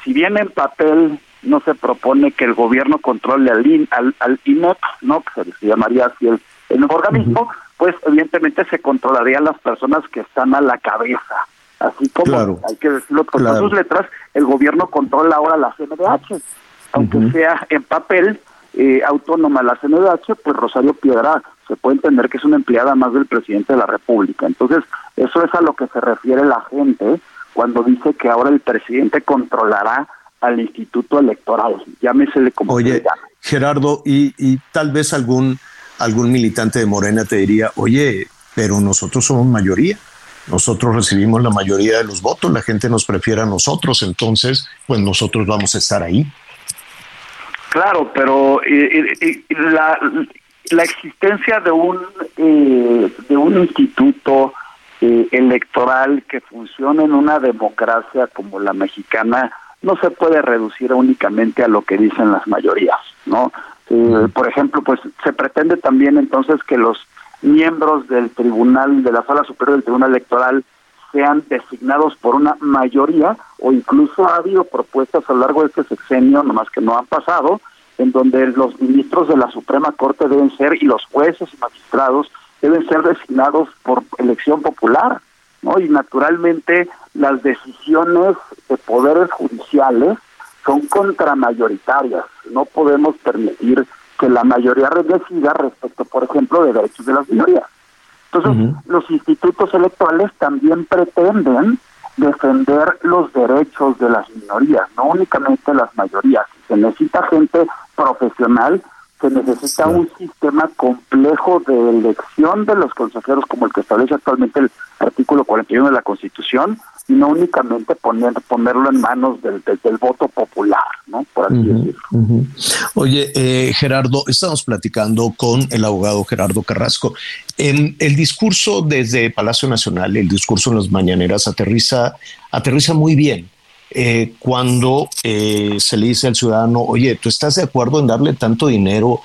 si bien en papel no se propone que el gobierno controle al, al, al INEP, ¿no? que se llamaría así el, el organismo, pues evidentemente se controlarían las personas que están a la cabeza. Así como, hay que decirlo con sus letras, el gobierno controla ahora la CNDH, aunque sea en papel eh, autónoma la CNDH, pues Rosario Piedra se puede entender que es una empleada más del presidente de la República. Entonces, eso es a lo que se refiere la gente cuando dice que ahora el presidente controlará al instituto electoral. Llámesele como Oye, Gerardo, y, y tal vez algún, algún militante de Morena te diría, oye, pero nosotros somos mayoría nosotros recibimos la mayoría de los votos, la gente nos prefiere a nosotros, entonces, pues nosotros vamos a estar ahí. Claro, pero eh, eh, eh, la, la existencia de un de un instituto electoral que funcione en una democracia como la mexicana no se puede reducir únicamente a lo que dicen las mayorías, ¿no? por ejemplo, pues se pretende también entonces que los miembros del tribunal, de la sala superior del tribunal electoral, sean designados por una mayoría o incluso ha habido propuestas a lo largo de este sexenio, nomás que no han pasado, en donde los ministros de la Suprema Corte deben ser y los jueces y magistrados deben ser designados por elección popular, ¿no? Y naturalmente las decisiones de poderes judiciales son contramayoritarias, no podemos permitir que la mayoría decida respecto, por ejemplo, de derechos de las minorías. Entonces, los institutos electorales también pretenden defender los derechos de las minorías, no únicamente las mayorías. Se necesita gente profesional, se necesita un sistema complejo de elección de los consejeros como el que establece actualmente el artículo 41 de la Constitución, y no únicamente poner, ponerlo en manos del, del, voto popular, ¿no? Por así decirlo. Oye, eh, Gerardo, estamos platicando con el abogado Gerardo Carrasco. En el discurso desde Palacio Nacional, el discurso en las mañaneras aterriza, aterriza muy bien. Eh, cuando eh, se le dice al ciudadano, oye, ¿tú estás de acuerdo en darle tanto dinero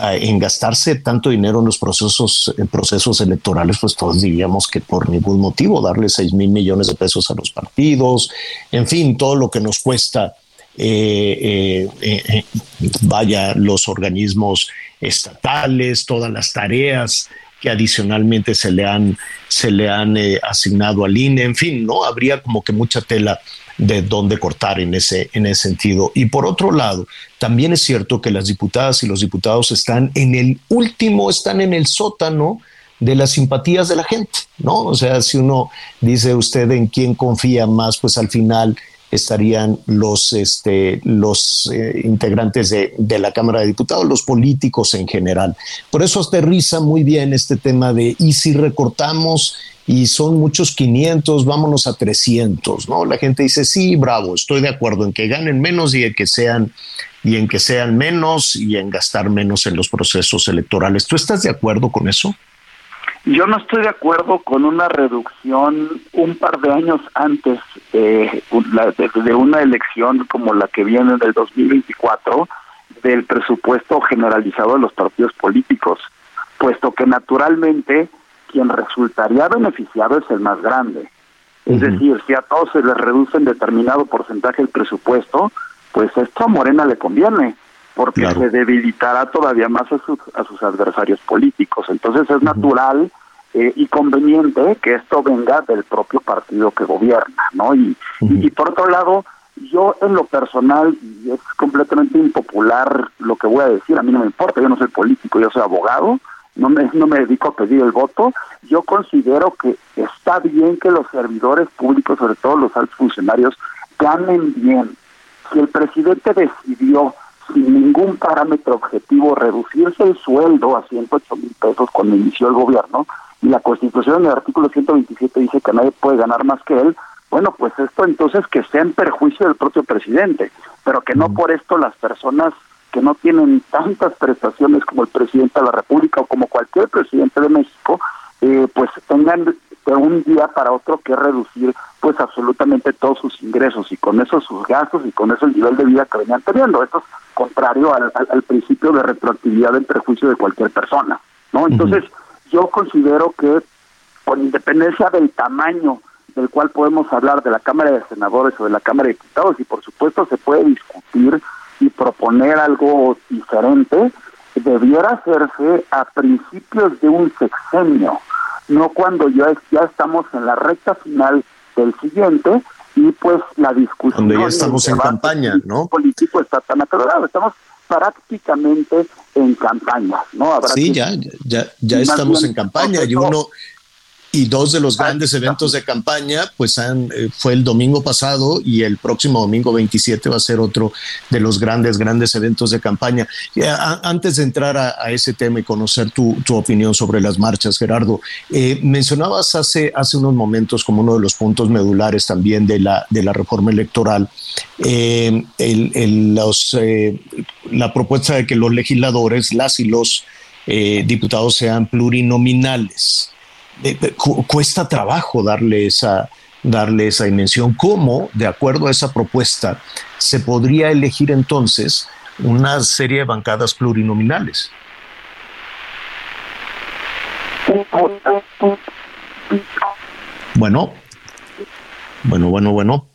en gastarse tanto dinero en los procesos, procesos electorales, pues todos diríamos que por ningún motivo darle 6 mil millones de pesos a los partidos, en fin, todo lo que nos cuesta, eh, eh, eh, vaya, los organismos estatales, todas las tareas que adicionalmente se le han, se le han asignado al INE, en fin, ¿no? Habría como que mucha tela de dónde cortar en ese, en ese sentido. Y por otro lado, también es cierto que las diputadas y los diputados están en el último, están en el sótano de las simpatías de la gente, ¿no? O sea, si uno dice usted en quién confía más, pues al final estarían los, este, los eh, integrantes de, de, la Cámara de Diputados, los políticos en general. Por eso aterriza muy bien este tema de, ¿y si recortamos y son muchos 500, vámonos a 300, ¿no? La gente dice, sí, bravo, estoy de acuerdo en que ganen menos y en que sean y en que sean menos y en gastar menos en los procesos electorales. ¿Tú estás de acuerdo con eso? Yo no estoy de acuerdo con una reducción un par de años antes de, de, una elección como la que viene del 2024 del presupuesto generalizado de los partidos políticos, puesto que naturalmente quien resultaría beneficiado es el más grande. Es decir, si a todos se les reduce en determinado porcentaje el presupuesto, pues esto a Morena le conviene, porque se debilitará todavía más a sus, a sus adversarios políticos. Entonces es natural eh, y conveniente que esto venga del propio partido que gobierna, ¿no? Y, y, por otro lado, yo en lo personal, y es completamente impopular lo que voy a decir, a mí no me importa, yo no soy político, yo soy abogado, no me, no me dedico a pedir el voto, yo considero que está bien que los servidores públicos, sobre todo los altos funcionarios, ganen bien. Si el presidente decidió sin ningún parámetro objetivo reducirse el sueldo a 108 mil pesos cuando inició el gobierno, y la Constitución en el artículo 127 dice que nadie puede ganar más que él, bueno, pues esto entonces que sea en perjuicio del propio presidente, pero que no por esto las personas que no tienen tantas prestaciones como el presidente de la República o como cualquier presidente de México, eh, pues tengan de un día para otro que reducir pues absolutamente todos sus ingresos y con eso sus gastos y con eso el nivel de vida que venían teniendo. Esto es contrario al, al, principio de retroactividad del perjuicio de cualquier persona, ¿no? Entonces, yo considero que con independencia del tamaño del cual podemos hablar de la Cámara de Senadores o de la Cámara de Diputados y por supuesto se puede discutir y proponer algo diferente, debiera hacerse a principios de un sexenio, no cuando ya, ya estamos en la recta final del siguiente y pues la discusión... Cuando ya estamos en campaña, ¿no? político está tan acelerado, estamos prácticamente en campaña, ¿no? sí, ya, ya, ya estamos en campaña y uno y dos de los grandes eventos de campaña, pues han, eh, fue el domingo pasado y el próximo domingo 27 va a ser otro de los grandes, grandes eventos de campaña. antes de entrar a, ese tema y conocer tu, tu, opinión sobre las marchas, Gerardo, eh, mencionabas hace, hace unos momentos como uno de los puntos medulares también de la, de la reforma electoral, eh, el, los, la propuesta de que los legisladores, las y los diputados sean plurinominales. Eh, cuesta trabajo darle esa, darle esa dimensión. ¿Cómo, de acuerdo a esa propuesta, se podría elegir entonces una serie de bancadas plurinominales? Bueno, bueno, bueno, bueno.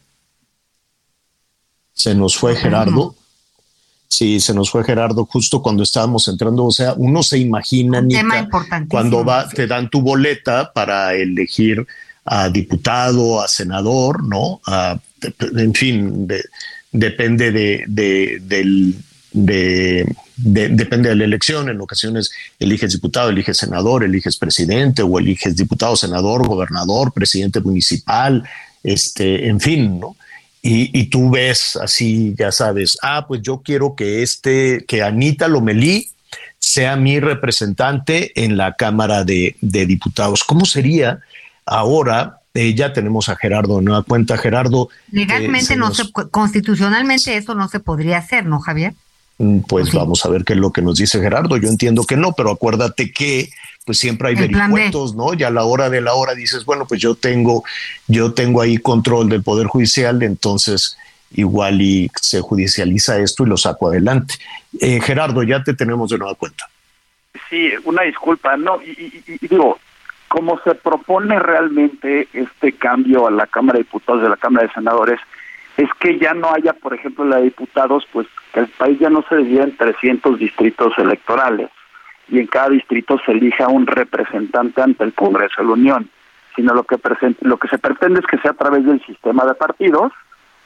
Se nos fue Gerardo. Sí, se nos fue Gerardo justo cuando estábamos entrando. O sea, uno se imagina, cuando va, te dan tu boleta para elegir a diputado, a senador, ¿no? en fin, depende de, del, depende de la elección. En ocasiones eliges diputado, eliges senador, eliges presidente o eliges diputado, senador, gobernador, presidente municipal, este, en fin, ¿no? Y, tú ves así, ya sabes, ah, pues yo quiero que este, que Anita Lomelí sea mi representante en la Cámara de, Diputados. ¿Cómo sería ahora? Eh, ya tenemos a Gerardo de nueva cuenta. Gerardo. Legalmente no se, constitucionalmente eso no se podría hacer, ¿no, Javier? Mm, pues vamos a ver qué es lo que nos dice Gerardo. Yo entiendo que no, pero acuérdate que pues siempre hay vericuetos, ¿no? Y a la hora de la hora dices, bueno, pues yo tengo, yo tengo ahí control del Poder Judicial, entonces igual y se judicializa esto y lo saco adelante. Eh, Gerardo, ya te tenemos de nueva cuenta. Sí, una disculpa, no, y, digo, como se propone realmente este cambio a la Cámara de Diputados de la Cámara de Senadores, es que ya no haya, por ejemplo, la de diputados, pues que el país ya no se divida en 300 distritos electorales y en cada distrito se elija un representante ante el Congreso de la Unión, sino lo que, lo que se pretende es que sea a través del sistema de partidos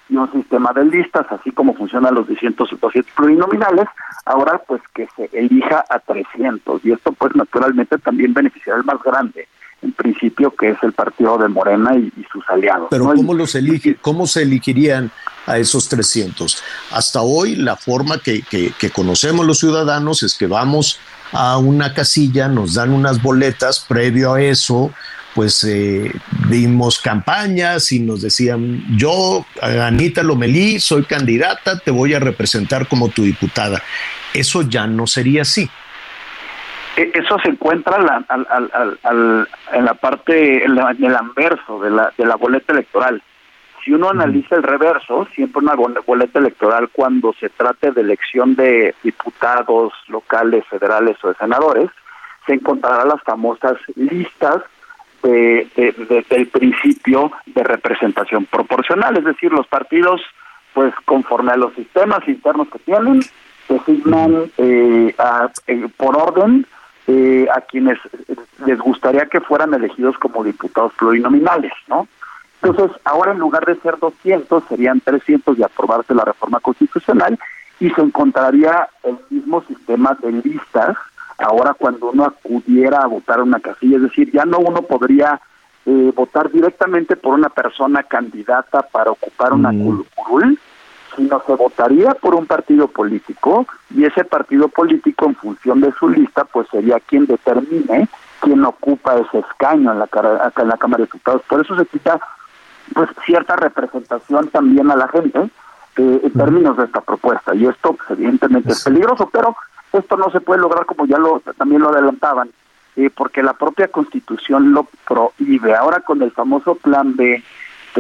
y un sistema de listas, así como funcionan los 200, 200 plurinominales, ahora pues que se elija a 300 y esto pues naturalmente también beneficiará al más grande, en principio que es el partido de Morena y, sus aliados. Pero ¿cómo los elige, cómo se elegirían a esos 300? Hasta hoy la forma que, que, que conocemos los ciudadanos es que vamos a una casilla, nos dan unas boletas, previo a eso, pues eh, dimos campañas y nos decían, yo, Anita Lomelí, soy candidata, te voy a representar como tu diputada. Eso ya no sería así. E, eso se encuentra en la parte, en, el anverso de la, de la boleta electoral. Si uno analiza el reverso, siempre una boleta electoral cuando se trate de elección de diputados locales, federales o de senadores, se encontrará las famosas listas de, del principio de representación proporcional, es decir, los partidos, pues conforme a los sistemas internos que tienen, designan eh, eh, por orden eh, a quienes les gustaría que fueran elegidos como diputados plurinominales, ¿no? Entonces, ahora en lugar de ser 200, serían 300 de aprobarse la reforma constitucional y se encontraría el mismo sistema de listas ahora cuando uno acudiera a votar una casilla, es decir, ya no uno podría eh, votar directamente por una persona candidata para ocupar una mm. curul, sino se votaría por un partido político y ese partido político en función de su lista pues sería quien determine quién ocupa ese escaño en la, en la Cámara de Diputados. Por eso se quita pues cierta representación también a la gente eh, en términos de esta propuesta. Y esto pues, evidentemente es. peligroso pero esto no se puede lograr como ya lo también lo adelantaban eh, porque la propia constitución lo prohíbe. Ahora con el famoso plan B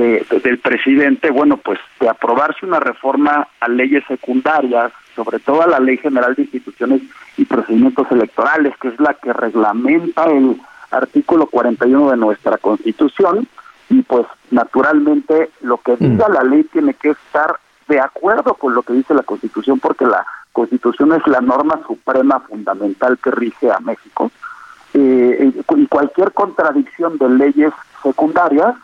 del presidente bueno pues de aprobarse una reforma a leyes secundarias sobre todo a la ley general de instituciones y procedimientos electorales que es la que reglamenta el artículo 41 de nuestra constitución y pues naturalmente lo que diga la ley tiene que estar de acuerdo con lo que dice la Constitución porque la Constitución es la norma suprema fundamental que rige a México. Eh, y cualquier contradicción de leyes secundarias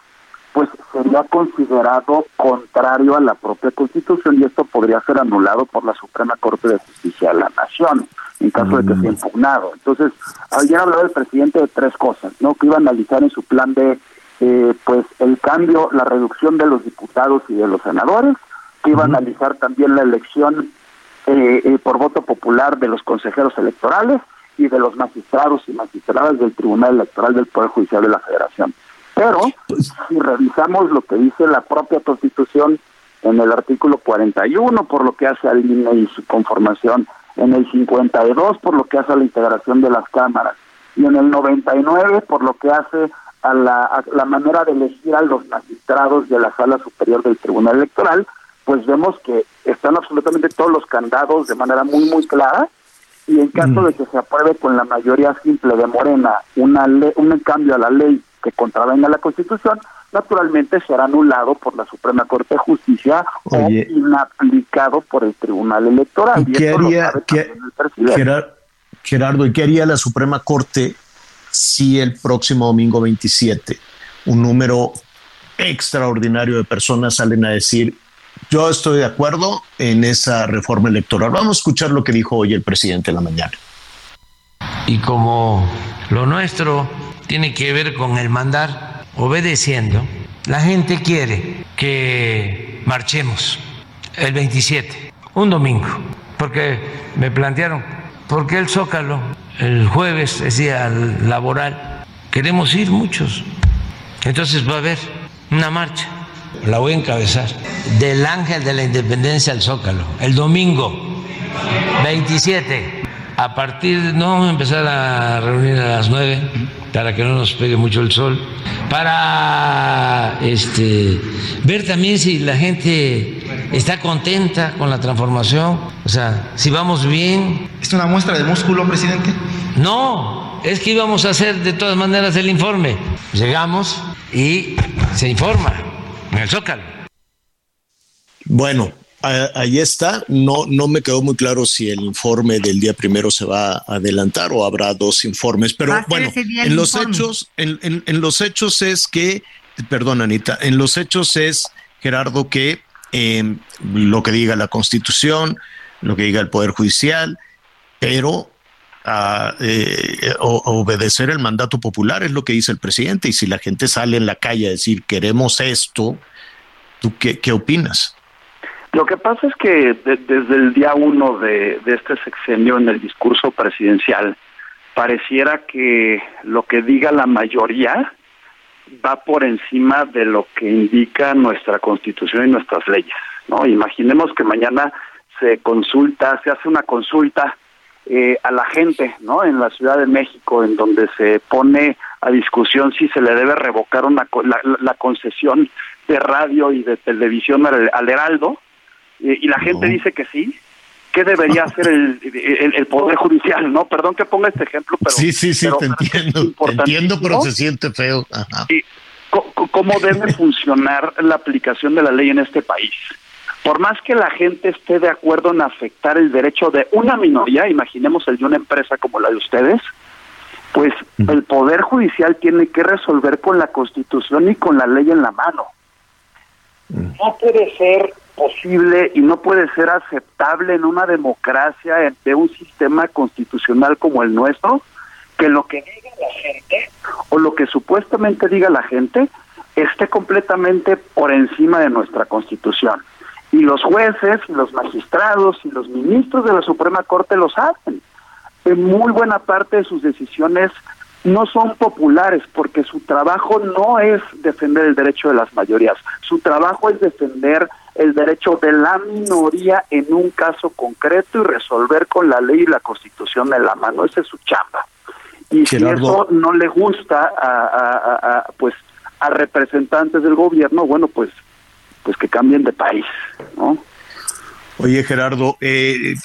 pues sería considerado contrario a la propia Constitución y esto podría ser anulado por la Suprema Corte de Justicia de la Nación en caso de que sea impugnado. Entonces, ayer hablaba el presidente de tres cosas, ¿no? Que iba a analizar en su plan de eh, pues el cambio, la reducción de los diputados y de los senadores, que iba a analizar también la elección eh, eh, por voto popular de los consejeros electorales y de los magistrados y magistradas del Tribunal Electoral del Poder Judicial de la Federación. Pero pues si revisamos lo que dice la propia Constitución en el artículo 41 por lo que hace al INE y su conformación, en el 52 por lo que hace a la integración de las cámaras y en el 99 por lo que hace a la, la manera de elegir a los magistrados de la sala superior del Tribunal Electoral, pues vemos que están absolutamente todos los candados de manera muy, muy clara y en caso de que se apruebe con la mayoría simple de Morena una un cambio a la ley que contravenga la Constitución, naturalmente será anulado por la Suprema Corte de Justicia o inaplicado por el Tribunal Electoral. ¿Y, qué haría, Gerardo, ¿y qué haría la Suprema Corte si el próximo domingo 27 un número extraordinario de personas salen a decir yo estoy de acuerdo en esa reforma electoral. Vamos a escuchar lo que dijo hoy el presidente en la mañana. Y como lo nuestro tiene que ver con el mandar obedeciendo, la gente quiere que marchemos el 27, un domingo, porque me plantearon, ¿por qué el Zócalo el jueves es día laboral, queremos ir muchos. Entonces va a haber una marcha, la voy a encabezar, del Ángel de la Independencia al Zócalo, el domingo 27. A partir, no vamos a empezar a reunir a las 9 para que no nos pegue mucho el sol, para este, ver también si la gente está contenta con la transformación, o sea, si vamos bien. ¿Es una muestra de músculo, presidente? No, es que íbamos a hacer de todas maneras el informe. Llegamos y se informa en el Zócalo. Bueno, ahí está. No, no me quedó muy claro si el informe del día primero se va a adelantar o habrá dos informes. Pero bueno, en los hechos, en, en, los hechos es que, perdón, Anita, en los hechos es Gerardo que eh, lo que diga la Constitución, lo que diga el Poder Judicial, pero a, eh, obedecer el mandato popular, es lo que dice el presidente. Y si la gente sale en la calle a decir queremos esto, ¿tú qué, qué opinas? Lo que pasa es que desde el día uno de, de este sexenio en el discurso presidencial, pareciera que lo que diga la mayoría va por encima de lo que indica nuestra constitución y nuestras leyes. ¿no? Imaginemos que mañana se consulta, se hace una consulta eh, a la gente, ¿no? En la Ciudad de México, en donde se pone a discusión si se le debe revocar una, la, concesión de radio y de televisión al, Heraldo, y la gente dice que sí. ¿Qué debería *laughs* hacer el, el, Poder Judicial? No, perdón que ponga este ejemplo, pero... Sí, sí, sí, te entiendo. Te entiendo, pero se siente feo. Y, ¿Cómo debe *laughs* funcionar la aplicación de la ley en este país? por más que la gente esté de acuerdo en afectar el derecho de una minoría, imaginemos el de una empresa como la de ustedes, pues el Poder Judicial tiene que resolver con la Constitución y con la ley en la mano. No puede ser posible y no puede ser aceptable en una democracia de un sistema constitucional como el nuestro que lo que diga la gente o lo que supuestamente diga la gente esté completamente por encima de nuestra Constitución y los jueces, y los magistrados y los ministros de la Suprema Corte lo saben. En muy buena parte de sus decisiones no son populares porque su trabajo no es defender el derecho de las mayorías, su trabajo es defender el derecho de la minoría en un caso concreto y resolver con la ley y la constitución en la mano, esa es su chamba. Y si eso no le gusta a, pues a representantes del gobierno, bueno, pues pues que cambien de país, ¿no? Oye, Gerardo, eh,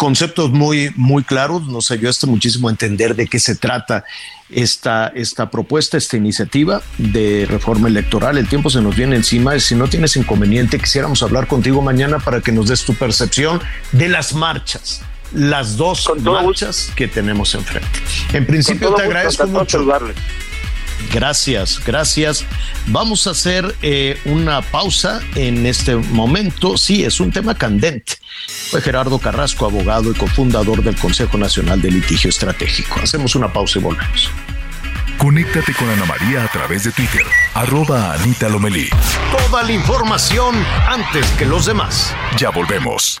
conceptos muy, muy claros, nos ayudaste muchísimo a entender de qué se trata esta, esta propuesta, esta iniciativa de reforma electoral. El tiempo se nos viene encima si no tienes inconveniente, quisiéramos hablar contigo mañana para que nos des tu percepción de las marchas, las dos marchas que tenemos enfrente. En principio te agradezco mucho. Gracias, gracias. Vamos a hacer eh, una pausa en este momento. Sí, es un tema candente. Fue Gerardo Carrasco, abogado y cofundador del Consejo Nacional de Litigio Estratégico. Hacemos una pausa y volvemos. Conéctate con Ana María a través de Twitter, arroba Anita Lomelí. Toda la información antes que los demás. Ya volvemos.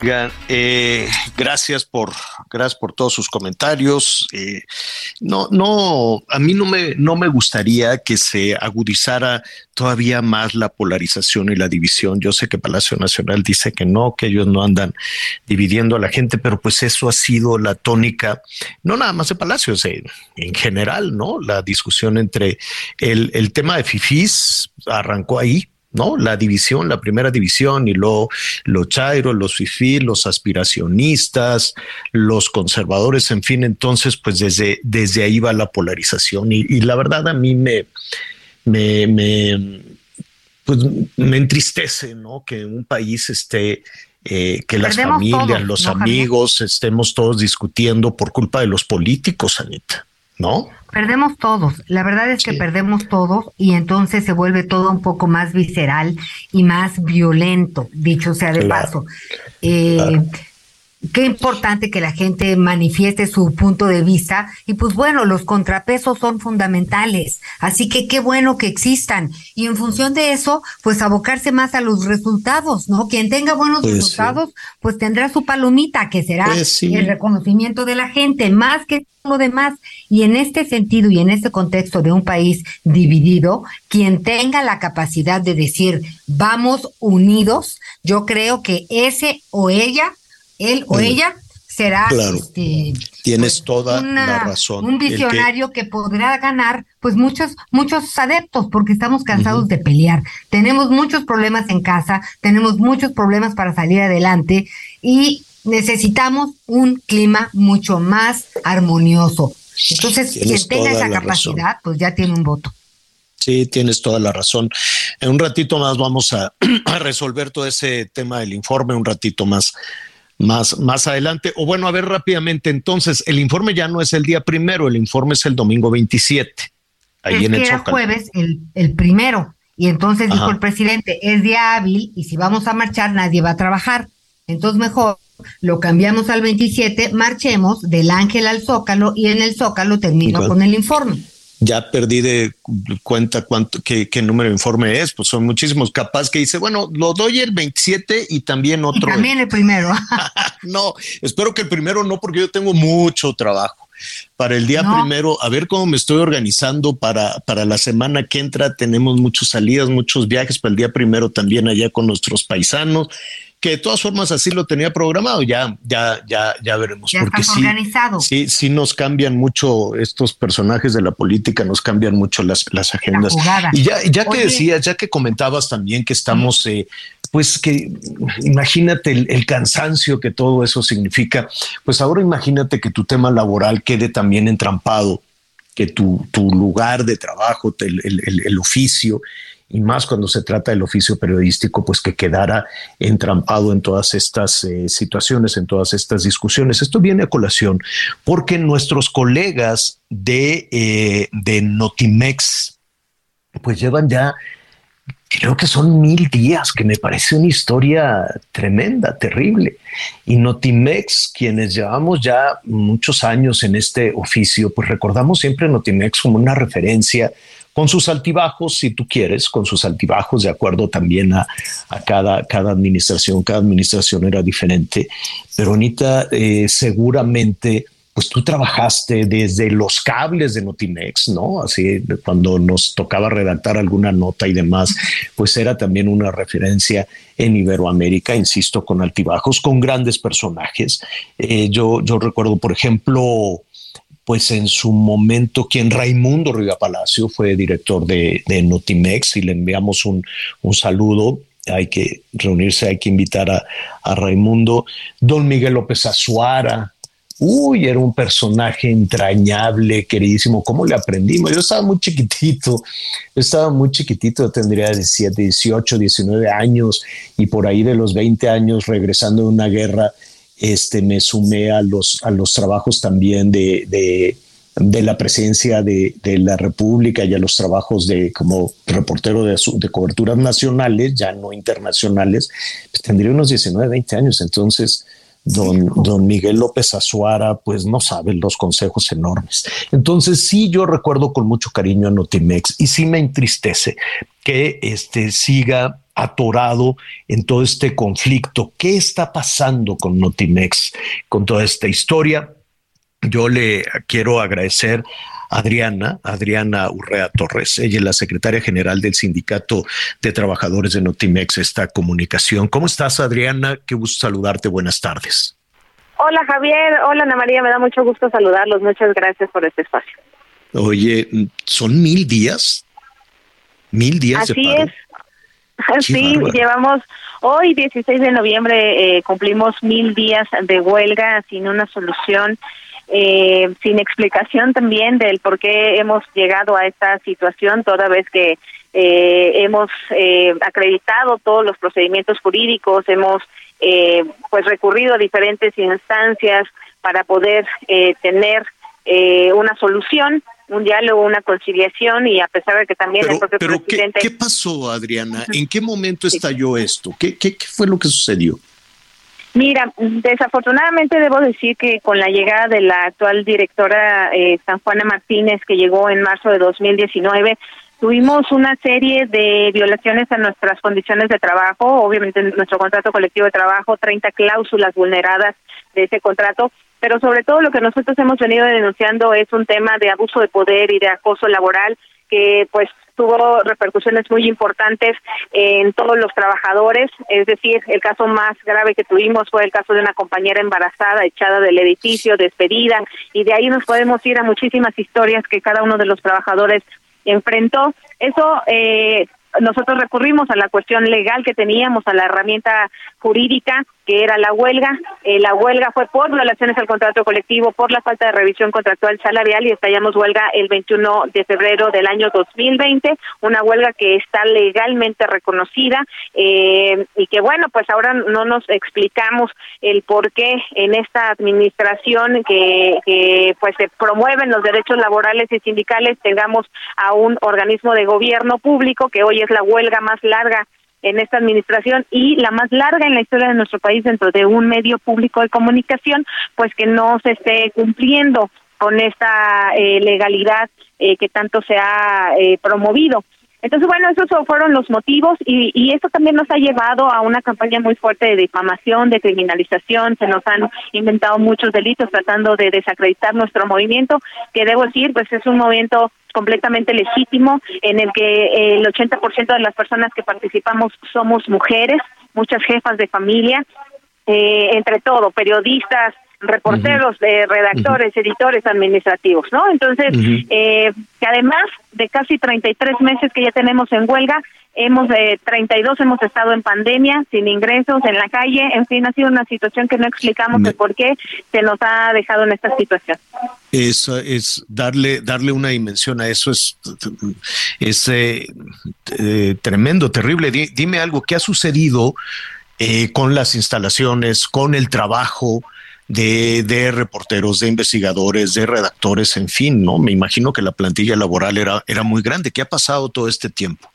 Eh, gracias por gracias por todos sus comentarios. Eh, no, no, a mí no me, no me gustaría que se agudizara todavía más la polarización y la división. Yo sé que Palacio Nacional dice que no, que ellos no andan dividiendo a la gente, pero pues eso ha sido la tónica, no nada más de Palacio, en, en general, ¿no? La discusión entre el, el tema de FIFIs arrancó ahí, ¿no? La división, la primera división y luego los chairos, los fifí, los aspiracionistas, los conservadores, en fin, entonces pues desde, desde ahí va la polarización y, y la verdad a mí me, me, me, pues me entristece, ¿no? Que un país esté eh, que las familias, los amigos, estemos todos discutiendo por culpa de los políticos, Anita, ¿no? Perdemos todos, la verdad es que perdemos todos y entonces se vuelve todo un poco más visceral y más violento, dicho sea de paso. Eh, qué importante que la gente manifieste su punto de vista y pues bueno, los contrapesos son fundamentales, así que qué bueno que existan y en función de eso, pues abocarse más a los resultados, ¿no? Quien tenga buenos Pues resultados, pues tendrá su palomita, que será Pues sí. el reconocimiento de la gente, más que lo demás. Y en este sentido y en este contexto de un país dividido, quien tenga la capacidad de decir vamos unidos, yo creo que ese o ella, él o Mm. ella, será Claro. este, Tienes toda una- la razón. un que- visionario que... podrá ganar pues muchos muchos adeptos porque estamos cansados de pelear. Tenemos muchos problemas en casa, tenemos muchos problemas para salir adelante y necesitamos un clima mucho más armonioso. Entonces, Tienes quien tenga toda esa razón. capacidad, pues ya tiene un voto. Sí, tienes toda la razón. En un ratito más vamos a, *clears throat* a resolver todo ese tema del informe, un ratito más, más, más adelante. O bueno, a ver rápidamente, entonces, el informe ya no es el día primero, el informe es el domingo 27, ahí es en que el era Zócalo. jueves el, el primero. Y entonces dijo el presidente, es día hábil y si vamos a marchar nadie va a trabajar. Entonces mejor lo cambiamos al 27, marchemos del Ángel al Zócalo y en el Zócalo termino con el informe. Ya perdí de cuenta cuánto, qué, qué número de informe es, pues son muchísimos. Capaz que dice, bueno, lo doy el 27 y también Y otro. también el primero. *laughs* no, espero que el primero no, porque yo tengo mucho trabajo. para el día primero, a ver cómo me estoy organizando para, para la semana que entra. Tenemos muchas salidas, muchos viajes para el día primero también allá con nuestros paisanos que de todas formas así lo tenía programado, ya, ya, ya, ya veremos. porque sí, organizado. sí, sí nos cambian mucho estos personajes de la política, nos cambian mucho las, las agendas. Y ya, ya que decías, ya que comentabas también que estamos, eh, pues que imagínate el, el, cansancio que todo eso significa, pues ahora imagínate que tu tema laboral quede también entrampado, que tu, tu lugar de trabajo, el, el, el oficio, y más cuando se trata del oficio periodístico, pues que quedara entrampado en todas estas eh, situaciones, en todas estas discusiones. Esto viene a colación porque nuestros colegas de, eh, de Notimex, pues llevan ya creo que son mil días, que me parece una historia tremenda, terrible. Y Notimex, quienes llevamos ya muchos años en este oficio, pues recordamos siempre Notimex como una referencia con sus altibajos, si tú quieres, con sus altibajos, de acuerdo también a, cada, cada administración, cada administración era diferente. Pero Anita, eh, seguramente pues tú trabajaste desde los cables de Notimex, ¿no? Así cuando nos tocaba redactar alguna nota y demás, pues era también una referencia en Iberoamérica, insisto, con altibajos, con grandes personajes. Eh, yo, yo recuerdo, por ejemplo, pues en su momento quien Raimundo Riva Palacio fue director de, Notimex y le enviamos un, saludo. Hay que reunirse, hay que invitar a, a Raimundo. Don Miguel López Azuara, Uy, era un personaje entrañable, queridísimo. ¿Cómo le aprendimos? Yo estaba muy chiquitito, yo estaba muy chiquitito, tendría 17, 18, 19 años y por ahí de los 20 años regresando de una guerra, este, me sumé a los, a los trabajos también de, de, la presencia de, la República y a los trabajos de como reportero de, de coberturas nacionales, ya no internacionales, pues tendría unos 19, 20 años. Entonces, don, don Miguel López Azuara, pues no sabe los consejos enormes. Entonces, sí, yo recuerdo con mucho cariño a Notimex y sí me entristece que este siga atorado en todo este conflicto. ¿Qué está pasando con Notimex, con toda esta historia? Yo le quiero agradecer a Adriana, Adriana Urrea Torres. Ella es la secretaria general del Sindicato de Trabajadores de Notimex, esta comunicación. ¿Cómo estás, Adriana? Qué gusto saludarte. Buenas tardes. Hola, Javier. Hola, Ana María. Me da mucho gusto saludarlos. Muchas gracias por este espacio. Oye, ¿son mil días? ¿Mil días Así es. *laughs* sí, llevamos hoy, 16 de noviembre, eh, cumplimos mil días de huelga sin una solución, eh, sin explicación también del por qué hemos llegado a esta situación, toda vez que eh, hemos acreditado todos los procedimientos jurídicos, hemos pues recurrido a diferentes instancias para poder tener una solución un diálogo, una conciliación y a pesar de que también el propio presidente... ¿qué, pasó, Adriana? ¿En qué momento estalló esto? ¿Qué, ¿Qué, fue lo que sucedió? Mira, desafortunadamente debo decir que con la llegada de la actual directora eh, San Juana Martínez, que llegó en marzo de 2019, tuvimos una serie de violaciones a nuestras condiciones de trabajo, obviamente en nuestro contrato colectivo de trabajo, 30 cláusulas vulneradas de ese contrato, pero sobre todo lo que nosotros hemos venido denunciando es un tema de abuso de poder y de acoso laboral que pues tuvo repercusiones muy importantes en todos los trabajadores, es decir, el caso más grave que tuvimos fue el caso de una compañera embarazada echada del edificio, despedida, y de ahí nos podemos ir a muchísimas historias que cada uno de los trabajadores enfrentó. Eso eh, nosotros recurrimos a la cuestión legal que teníamos, a la herramienta jurídica que era la huelga. Eh, la huelga fue por violaciones al contrato colectivo, por la falta de revisión contractual salarial y estallamos huelga el 21 de febrero del año 2020, una huelga que está legalmente reconocida eh, y que bueno, pues ahora no nos explicamos el por qué en esta administración que, que pues se promueven los derechos laborales y sindicales tengamos a un organismo de gobierno público que hoy es la huelga más larga en esta administración y la más larga en la historia de nuestro país dentro de un medio público de comunicación, pues que no se esté cumpliendo con esta eh, legalidad eh, que tanto se ha eh, promovido. Entonces, bueno, esos fueron los motivos y, y esto también nos ha llevado a una campaña muy fuerte de difamación, de criminalización. Se nos han inventado muchos delitos tratando de desacreditar nuestro movimiento, que debo decir, pues es un movimiento completamente legítimo en el que el 80% de las personas que participamos somos mujeres, muchas jefas de familia, eh, entre todo, periodistas, reporteros, de redactores, editores administrativos, ¿no? Entonces, eh, que además de casi 33 meses que ya tenemos en huelga, hemos de 32 hemos estado en pandemia, sin ingresos, en la calle, en fin, ha sido una situación que no explicamos de por qué se nos ha dejado en esta situación. Es, es darle darle una dimensión a eso es, es eh, eh, tremendo, terrible. dime algo, ¿qué ha sucedido eh, con las instalaciones, con el trabajo? De, de, reporteros, de investigadores, de redactores, en fin, ¿no? Me imagino que la plantilla laboral era, era muy grande. ¿Qué ha pasado todo este tiempo?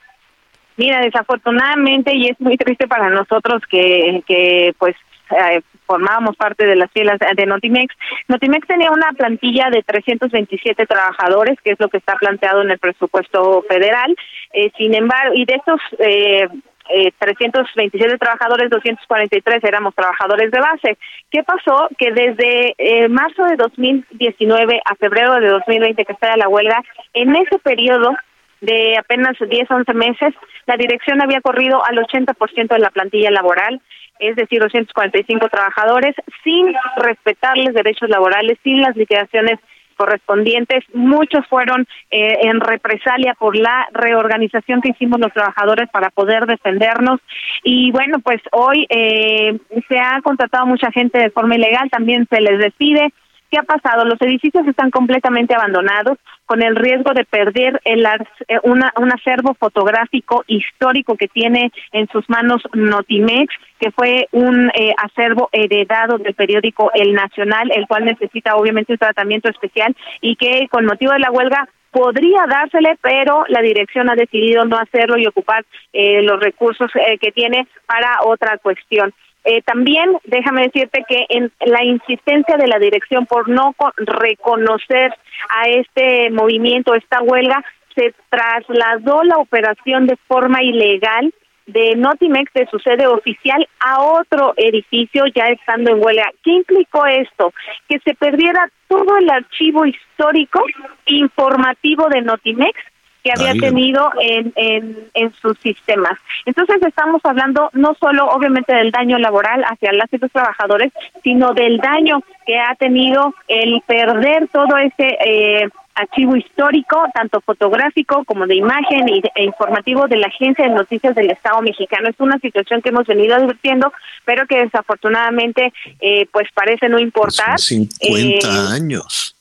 Mira, desafortunadamente, y es muy triste para nosotros que, que pues eh, formábamos parte de las filas de Notimex. Notimex tenía una plantilla de 327 trabajadores, que es lo que está planteado en el presupuesto federal. Eh, sin embargo, y de estos eh, eh, 327 trabajadores, 243 éramos trabajadores de base. ¿Qué pasó? Que desde eh, marzo de 2019 a febrero de 2020 que está la huelga, en ese periodo de apenas 10, 11 meses, la dirección había corrido al 80% de la plantilla laboral, es decir, 245 trabajadores, sin respetarles derechos laborales, sin las liquidaciones correspondientes. Muchos fueron eh, en represalia por la reorganización que hicimos los trabajadores para poder defendernos. Y bueno, pues hoy eh, se ha contratado mucha gente de forma ilegal, también se les despide. ¿Qué ha pasado? Los edificios están completamente abandonados con el riesgo de perder el, eh, una, un acervo fotográfico histórico que tiene en sus manos Notimex, que fue un eh, acervo heredado del periódico El Nacional, el cual necesita obviamente un tratamiento especial y que con motivo de la huelga podría dársele, pero la dirección ha decidido no hacerlo y ocupar eh, los recursos que tiene para otra cuestión. Eh, también déjame decirte que en la insistencia de la dirección por no reconocer a este movimiento, esta huelga, se trasladó la operación de forma ilegal de Notimex de su sede oficial a otro edificio ya estando en huelga. ¿Qué implicó esto? Que se perdiera todo el archivo histórico informativo de Notimex que había tenido en, en, en, sus sistemas. Entonces estamos hablando no solo obviamente del daño laboral hacia las y los trabajadores, sino del daño que ha tenido el perder todo ese eh, archivo histórico, tanto fotográfico como de imagen e informativo de la Agencia de Noticias del Estado mexicano. Es una situación que hemos venido advirtiendo, pero que desafortunadamente eh, pues parece no importar. 50 eh, años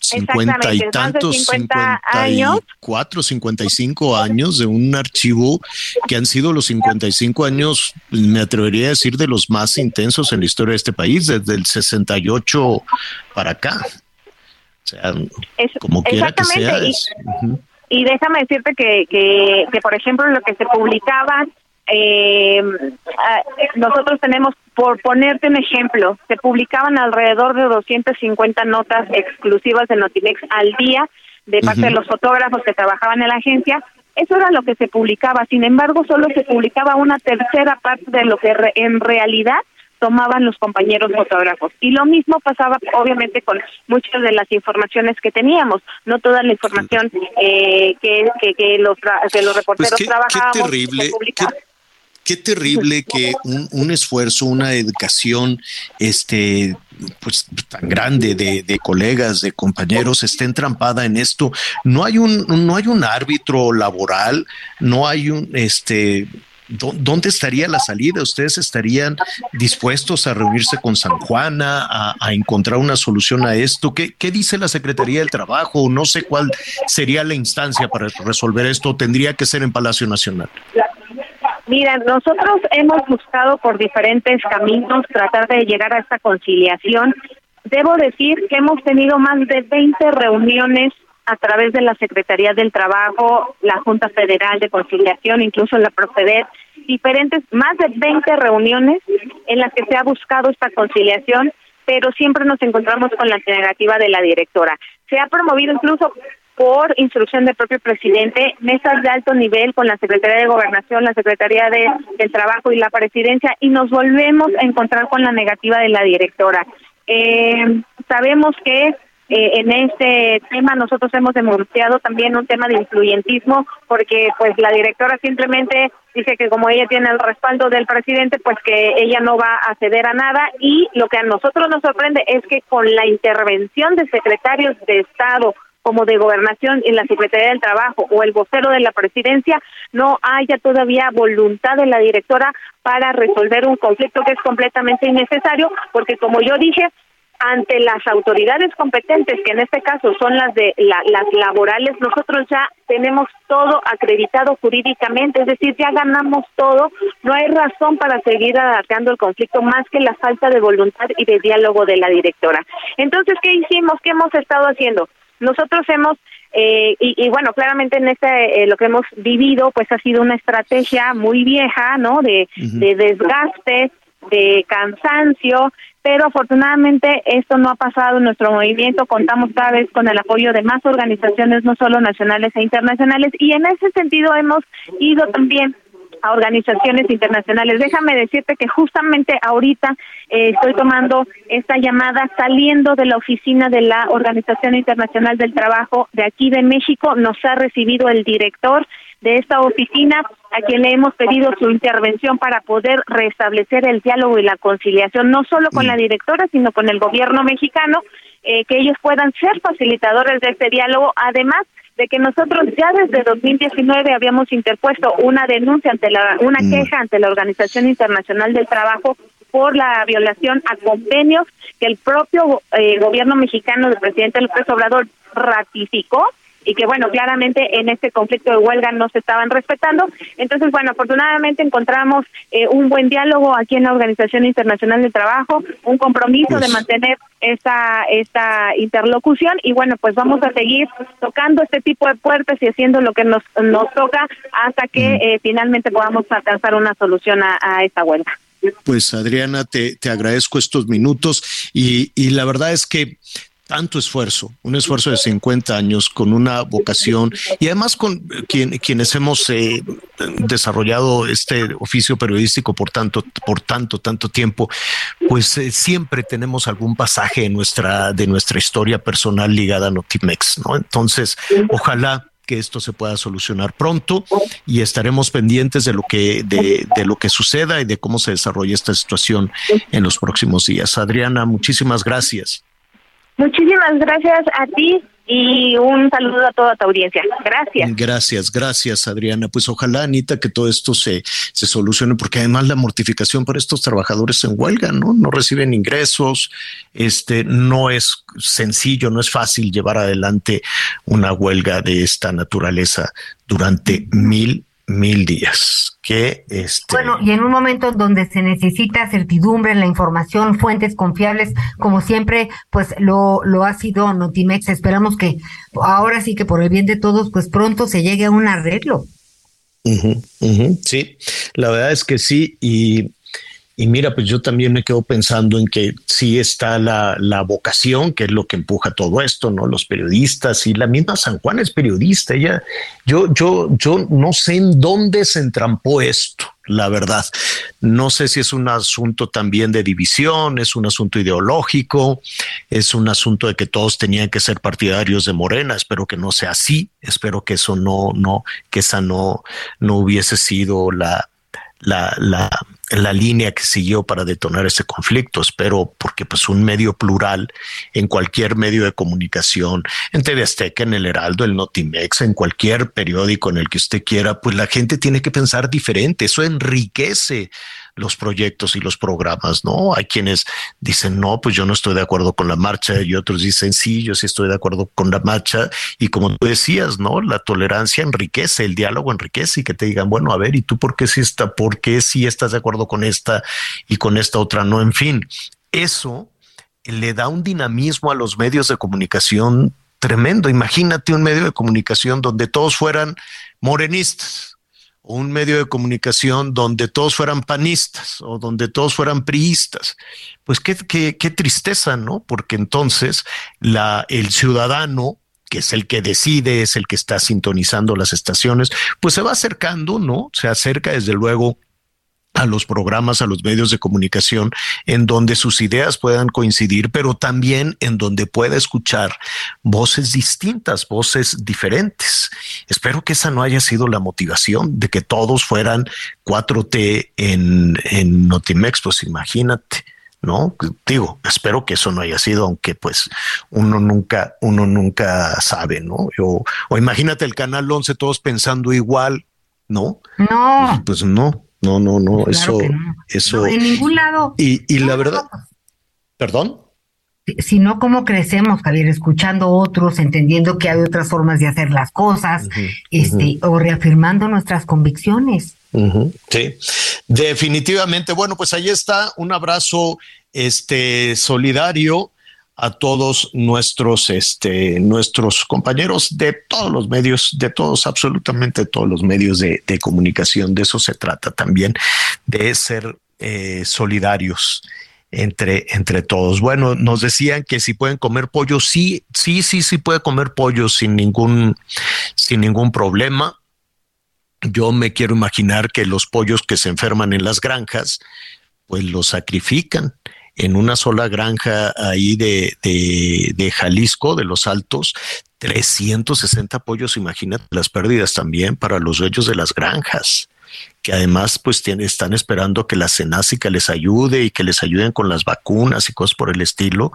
cincuenta y tantos, cincuenta años. cuatro, cincuenta y cinco años de un archivo que han sido los 55 años, me atrevería a decir, de los más intensos en la historia de este país, desde el 68 para acá. O sea, como quiera que sea. Y, déjame decirte que, que, que, por ejemplo, lo que se publicaba eh, ah, nosotros tenemos, por ponerte un ejemplo, se publicaban alrededor de 250 notas exclusivas de Notimex al día de parte de los fotógrafos que trabajaban en la agencia. Eso era lo que se publicaba. Sin embargo, solo se publicaba una tercera parte de lo que en realidad tomaban los compañeros fotógrafos. Y lo mismo pasaba, obviamente, con muchas de las informaciones que teníamos. No toda la información eh, que, que, los, que los reporteros pues trabajábamos. qué terrible que un, esfuerzo, una educación, este, pues tan grande de, de, colegas, de compañeros, esté entrampada en esto. No hay un, no hay un árbitro laboral, no hay un, este, ¿dónde estaría la salida? ¿Ustedes estarían dispuestos a reunirse con San Juana, a, encontrar una solución a esto? ¿Qué, ¿Qué, dice la Secretaría del Trabajo? No sé cuál sería la instancia para resolver esto. Tendría que ser en Palacio Nacional. Mira, nosotros hemos buscado por diferentes caminos tratar de llegar a esta conciliación. Debo decir que hemos tenido más de 20 reuniones a través de la Secretaría del Trabajo, la Junta Federal de Conciliación, incluso la Proceder, diferentes, más de 20 reuniones en las que se ha buscado esta conciliación, pero siempre nos encontramos con la negativa de la directora. Se ha promovido incluso por instrucción del propio presidente, mesas de alto nivel con la Secretaría de Gobernación, la Secretaría de, del Trabajo y la Presidencia, y nos volvemos a encontrar con la negativa de la directora. Eh, sabemos que eh, en este tema nosotros hemos denunciado también un tema de influyentismo porque pues la directora simplemente dice que como ella tiene el respaldo del presidente pues que ella no va a ceder a nada y lo que a nosotros nos sorprende es que con la intervención de secretarios de Estado como de gobernación en la Secretaría del Trabajo o el vocero de la presidencia, no haya todavía voluntad de la directora para resolver un conflicto que es completamente innecesario, porque como yo dije, ante las autoridades competentes, que en este caso son las de las laborales, nosotros ya tenemos todo acreditado jurídicamente, es decir, ya ganamos todo, no hay razón para seguir adaptando el conflicto más que la falta de voluntad y de diálogo de la directora. Entonces, ¿qué hicimos? ¿Qué hemos estado haciendo? Nosotros hemos, eh, y, bueno, claramente en este, eh, lo que hemos vivido, pues ha sido una estrategia muy vieja, ¿no? De, de desgaste, de cansancio, pero afortunadamente esto no ha pasado en nuestro movimiento, contamos cada vez con el apoyo de más organizaciones, no solo nacionales e internacionales, y en ese sentido hemos ido también a organizaciones internacionales. Déjame decirte que justamente ahorita eh, estoy tomando esta llamada saliendo de la oficina de la Organización Internacional del Trabajo de aquí de México. Nos ha recibido el director de esta oficina a quien le hemos pedido su intervención para poder restablecer el diálogo y la conciliación, no solo con la mm. directora, sino con el gobierno mexicano, eh, que ellos puedan ser facilitadores de este diálogo. Además, de que nosotros ya desde 2019 habíamos interpuesto una denuncia ante la una mm. queja ante la Organización Internacional del Trabajo por la violación a convenios que el propio eh, gobierno mexicano del presidente López Obrador ratificó y que bueno, claramente en este conflicto de huelga no se estaban respetando. Entonces, bueno, afortunadamente encontramos eh, un buen diálogo aquí en la Organización Internacional del Trabajo, un compromiso de pues mantener esta esta interlocución y bueno, pues vamos a seguir tocando este tipo de puertas y haciendo lo que nos nos toca hasta que eh, finalmente podamos alcanzar una solución a, a esta huelga. Pues Adriana, te, te agradezco estos minutos y, y la verdad es que tanto esfuerzo, un esfuerzo de 50 años con una vocación y además con quien, quienes hemos eh, desarrollado este oficio periodístico por tanto, por tanto, tanto tiempo, pues eh, siempre tenemos algún pasaje de nuestra, de nuestra historia personal ligada a Notimex, ¿no? Entonces, ojalá que esto se pueda solucionar pronto y estaremos pendientes de lo que de, de, lo que suceda y de cómo se desarrolla esta situación en los próximos días. Adriana, muchísimas gracias. Muchísimas gracias a ti y un saludo a toda tu audiencia. Gracias. Gracias, gracias, Adriana. Pues ojalá, Anita, que todo esto se, se solucione, porque además la mortificación para estos trabajadores en huelga, ¿no? No reciben ingresos, este, no es sencillo, no es fácil llevar adelante una huelga de esta naturaleza durante mil mil días. Que este... Bueno, y en un momento donde se necesita certidumbre en la información, fuentes confiables, como siempre, pues lo, lo ha sido Notimex. Esperamos que ahora sí que por el bien de todos, pues pronto se llegue a un arreglo. sí, la verdad es que sí. Y y mira, pues yo también me quedo pensando en que sí está la, la, vocación, que es lo que empuja todo esto, ¿no? Los periodistas y la misma San Juan es periodista. Ella, yo, yo, yo no sé en dónde se entrampó esto, la verdad. No sé si es un asunto también de división, es un asunto ideológico, es un asunto de que todos tenían que ser partidarios de Morena. Espero que no sea así. Espero que eso no, no, que esa no, no hubiese sido la, la, la, la línea que siguió para detonar ese conflicto. Espero, porque pues un medio plural en cualquier medio de comunicación, en TV Azteca, en el Heraldo, el Notimex, en cualquier periódico en el que usted quiera, pues la gente tiene que pensar diferente. Eso enriquece los proyectos y los programas, ¿no? Hay quienes dicen, no, pues yo no estoy de acuerdo con la marcha y otros dicen, sí, yo sí estoy de acuerdo con la marcha. Y como tú decías, ¿no? La tolerancia enriquece, el diálogo enriquece y que te digan, bueno, a ver, ¿y tú por qué sí está, por qué sí estás de acuerdo con esta y con esta otra no? En fin, eso le da un dinamismo a los medios de comunicación tremendo. Imagínate un medio de comunicación donde todos fueran morenistas un medio de comunicación donde todos fueran panistas o donde todos fueran priistas. Pues qué, qué, qué tristeza, ¿no? Porque entonces la, el ciudadano que es el que decide, es el que está sintonizando las estaciones, pues se va acercando, ¿no? Se acerca desde luego a los programas, a los medios de comunicación, en donde sus ideas puedan coincidir, pero también en donde pueda escuchar voces distintas, voces diferentes. Espero que esa no haya sido la motivación de que todos fueran 4T en, en Notimex, pues imagínate. ¿no? Digo, espero que eso no haya sido, aunque pues uno nunca, uno nunca sabe, ¿no? o imagínate el canal 11 todos pensando igual, ¿no? No. Pues, no, no, no, no, Pues eso, eso. en ningún lado. Y, y la verdad, perdón. Si no, ¿cómo crecemos, Javier? Escuchando otros, entendiendo que hay otras formas de hacer las cosas, este, o reafirmando nuestras convicciones. Sí, definitivamente. Bueno, pues ahí está un abrazo este solidario a todos nuestros este nuestros compañeros de todos los medios, de todos absolutamente todos los medios de, de comunicación. De eso se trata también de ser eh, solidarios entre, entre todos. Bueno, nos decían que si pueden comer pollo, sí, sí, sí, sí puede comer pollo sin ningún, sin ningún problema. Yo me quiero imaginar que los pollos que se enferman en las granjas, pues los sacrifican en una sola granja ahí de, de, de Jalisco, de los Altos, 360 pollos, imagínate las pérdidas también para los dueños de las granjas que además pues están esperando que la cenásica les ayude y que les ayuden con las vacunas y cosas por el estilo,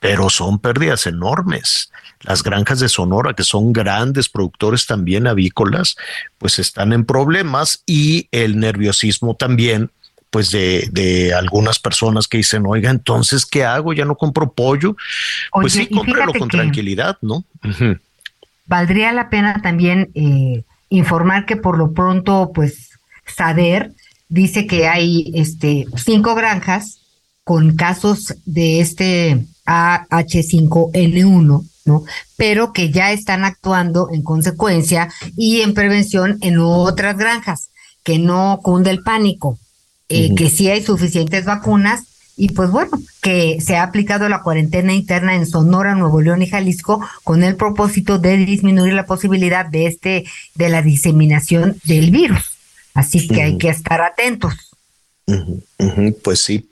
pero son pérdidas enormes. Las granjas de Sonora, que son grandes productores también avícolas, pues están en problemas y el nerviosismo también pues de, de algunas personas que dicen, oiga, entonces, ¿qué hago? Ya no compro pollo. pues sí, fíjate con tranquilidad, ¿no? Valdría la pena también eh, informar que por lo pronto, pues, Sader dice que hay este cinco granjas con casos de este AH5N1, ¿no? Pero que ya están actuando en consecuencia y en prevención en otras granjas, que no cunde el pánico, eh, que sí hay suficientes vacunas y pues bueno, que se ha aplicado la cuarentena interna en Sonora, Nuevo León y Jalisco con el propósito de disminuir la posibilidad de este de la diseminación del virus. Así que hay que estar atentos. Pues sí.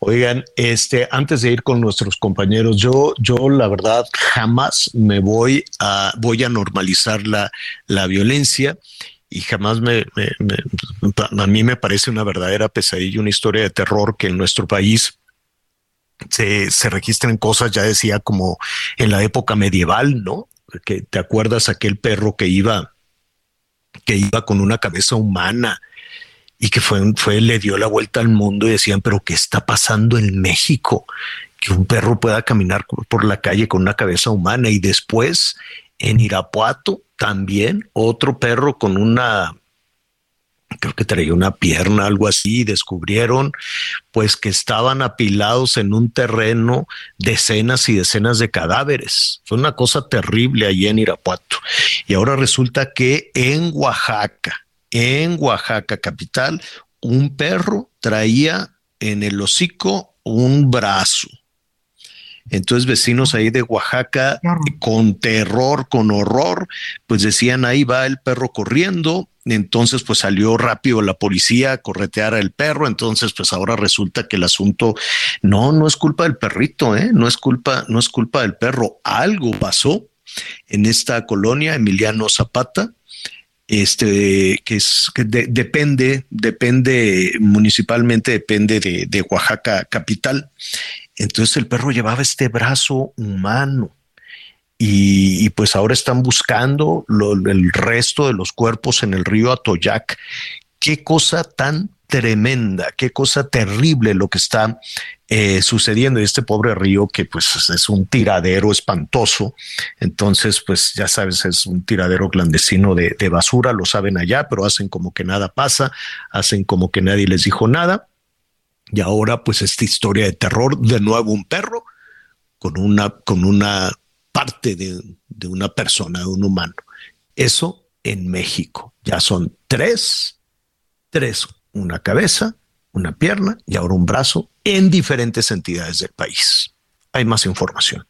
Oigan, este, antes de ir con nuestros compañeros, yo, yo la verdad jamás me voy a, voy a normalizar la, la violencia y jamás me, a mí me parece una verdadera pesadilla, una historia de terror que en nuestro país se, se registran cosas, ya decía, como en la época medieval, ¿no? Que te acuerdas aquel perro que iba, que iba con una cabeza humana y que fue, fue, le dio la vuelta al mundo y decían, pero ¿qué está pasando en México? Que un perro pueda caminar por la calle con una cabeza humana y después en Irapuato también otro perro con una, creo que traía una pierna, algo así, descubrieron pues que estaban apilados en un terreno decenas y decenas de cadáveres. Fue una cosa terrible allí en Irapuato. Y ahora resulta que en Oaxaca, en Oaxaca capital, un perro traía en el hocico un brazo. Entonces vecinos ahí de Oaxaca, con terror, con horror, pues decían, ahí va el perro corriendo. Entonces pues salió rápido la policía a corretear al perro. Entonces pues ahora resulta que el asunto no, no es culpa del perrito, ¿eh? no es culpa, no es culpa del perro. Algo pasó en esta colonia, Emiliano Zapata, este que es que de- depende, depende municipalmente, depende de, de Oaxaca capital. Entonces el perro llevaba este brazo humano. Y, y pues ahora están buscando el resto de los cuerpos en el río Atoyac. Qué cosa tan tremenda, qué cosa terrible lo que está eh, sucediendo. Y este pobre río que pues es- un tiradero espantoso. Entonces, pues ya sabes, es un tiradero clandestino de, de basura, lo saben allá, pero hacen como que nada pasa, hacen como que nadie les dijo nada. Y ahora, pues, esta historia de terror, de nuevo un perro con una, con una parte de, de una persona, de un humano. Eso en México. Ya son tres, tres, una cabeza, una pierna y ahora un brazo en diferentes entidades del país. Hay más información.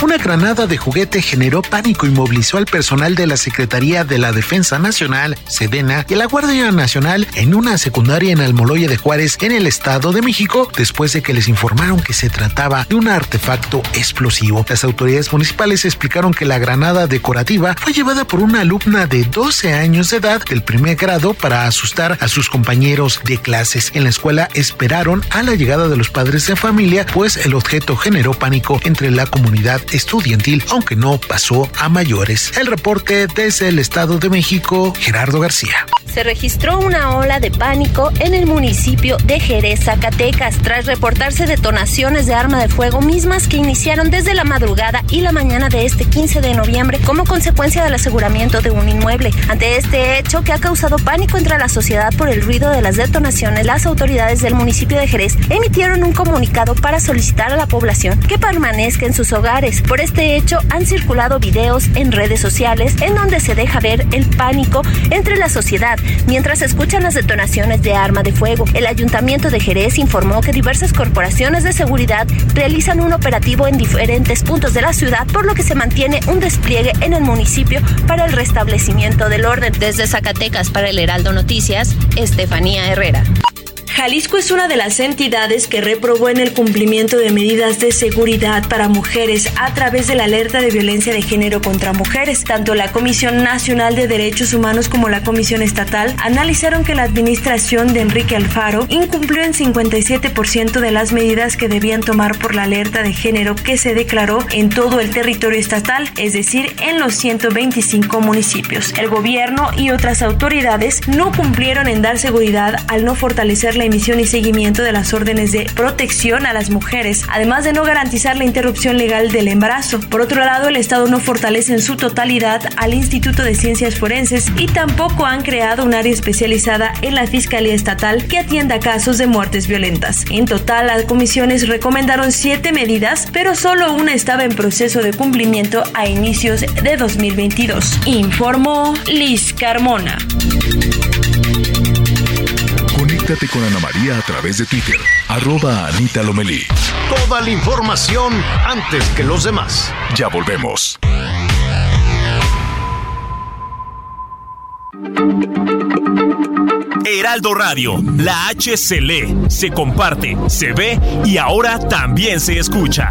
Una granada de juguete generó pánico y movilizó al personal de la Secretaría de la Defensa Nacional, Sedena y la Guardia Nacional en una secundaria en Almoloya de Juárez, en el Estado de México, después de que les informaron que se trataba de un artefacto explosivo. Las autoridades municipales explicaron que la granada decorativa fue llevada por una alumna de 12 años de edad del primer grado para asustar a sus compañeros de clases. En la escuela esperaron a la llegada de los padres de familia, pues el objeto generó pánico entre la comunidad estudiantil, aunque no pasó a mayores. El reporte desde el Estado de México, Gerardo García. Se registró una ola de pánico en el municipio de Jerez, Zacatecas, tras reportarse detonaciones de arma de fuego mismas que iniciaron desde la madrugada y la mañana de este 15 de noviembre como consecuencia del aseguramiento de un inmueble. Ante este hecho que ha causado pánico entre la sociedad por el ruido de las detonaciones, las autoridades del municipio de Jerez emitieron un comunicado para solicitar a la población que permanezca en sus hogares. Por este hecho han circulado videos en redes sociales en donde se deja ver el pánico entre la sociedad mientras escuchan las detonaciones de arma de fuego. El ayuntamiento de Jerez informó que diversas corporaciones de seguridad realizan un operativo en diferentes puntos de la ciudad, por lo que se mantiene un despliegue en el municipio para el restablecimiento del orden. Desde Zacatecas para el Heraldo Noticias, Estefanía Herrera. Jalisco es una de las entidades que reprobó en el cumplimiento de medidas de seguridad para mujeres a través de la alerta de violencia de género contra mujeres. Tanto la Comisión Nacional de Derechos Humanos como la Comisión Estatal analizaron que la administración de Enrique Alfaro incumplió en 57% de las medidas que debían tomar por la alerta de género que se declaró en todo el territorio estatal, es decir, en los 125 municipios. El gobierno y otras autoridades no cumplieron en dar seguridad al no fortalecer la emisión y seguimiento de las órdenes de protección a las mujeres, además de no garantizar la interrupción legal del embarazo. Por otro lado, el Estado no fortalece en su totalidad al Instituto de Ciencias Forenses y tampoco han creado un área especializada en la Fiscalía Estatal que atienda casos de muertes violentas. En total, las comisiones recomendaron siete medidas, pero solo una estaba en proceso de cumplimiento a inicios de 2022. Informó Liz Carmona. Conéctate con Ana María a través de Twitter, arroba Anita Lomelí. Toda la información antes que los demás. Ya volvemos. Heraldo Radio, la H se lee, se comparte, se ve y ahora también se escucha.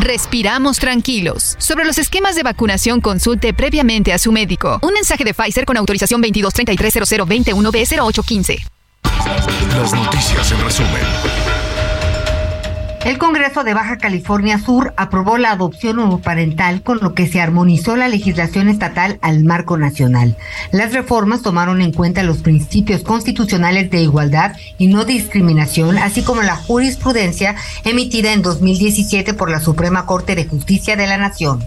respiramos tranquilos. Sobre los esquemas de vacunación, consulte previamente a su médico. Un mensaje de Pfizer con autorización 22330021B0815. Las noticias en resumen. El Congreso de Baja California Sur aprobó la adopción homoparental, con lo que se armonizó la legislación estatal al marco nacional. Las reformas tomaron en cuenta los principios constitucionales de igualdad y no discriminación, así como la jurisprudencia emitida en 2017 por la Suprema Corte de Justicia de la Nación.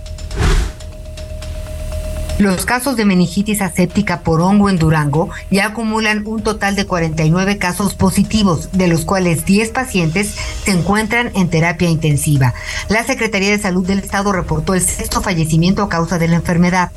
Los casos de meningitis aséptica por hongo en Durango ya acumulan un total de 49 casos positivos, de los cuales 10 pacientes se encuentran en terapia intensiva. La Secretaría de Salud del Estado reportó el sexto fallecimiento a causa de la enfermedad.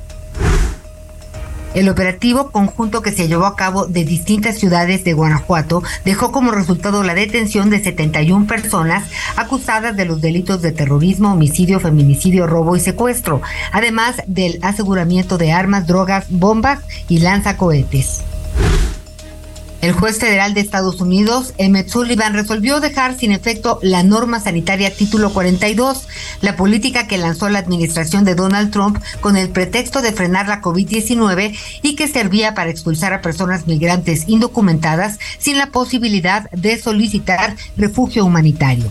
El operativo conjunto que se llevó a cabo de distintas ciudades de Guanajuato dejó como resultado la detención de 71 personas acusadas de los delitos de terrorismo, homicidio, feminicidio, robo y secuestro, además del aseguramiento de armas, drogas, bombas y lanzacohetes. El juez federal de Estados Unidos, Emmett Sullivan, resolvió dejar sin efecto la norma sanitaria título 42, la política que lanzó la administración de Donald Trump con el pretexto de frenar la COVID-19 y que servía para expulsar a personas migrantes indocumentadas sin la posibilidad de solicitar refugio humanitario.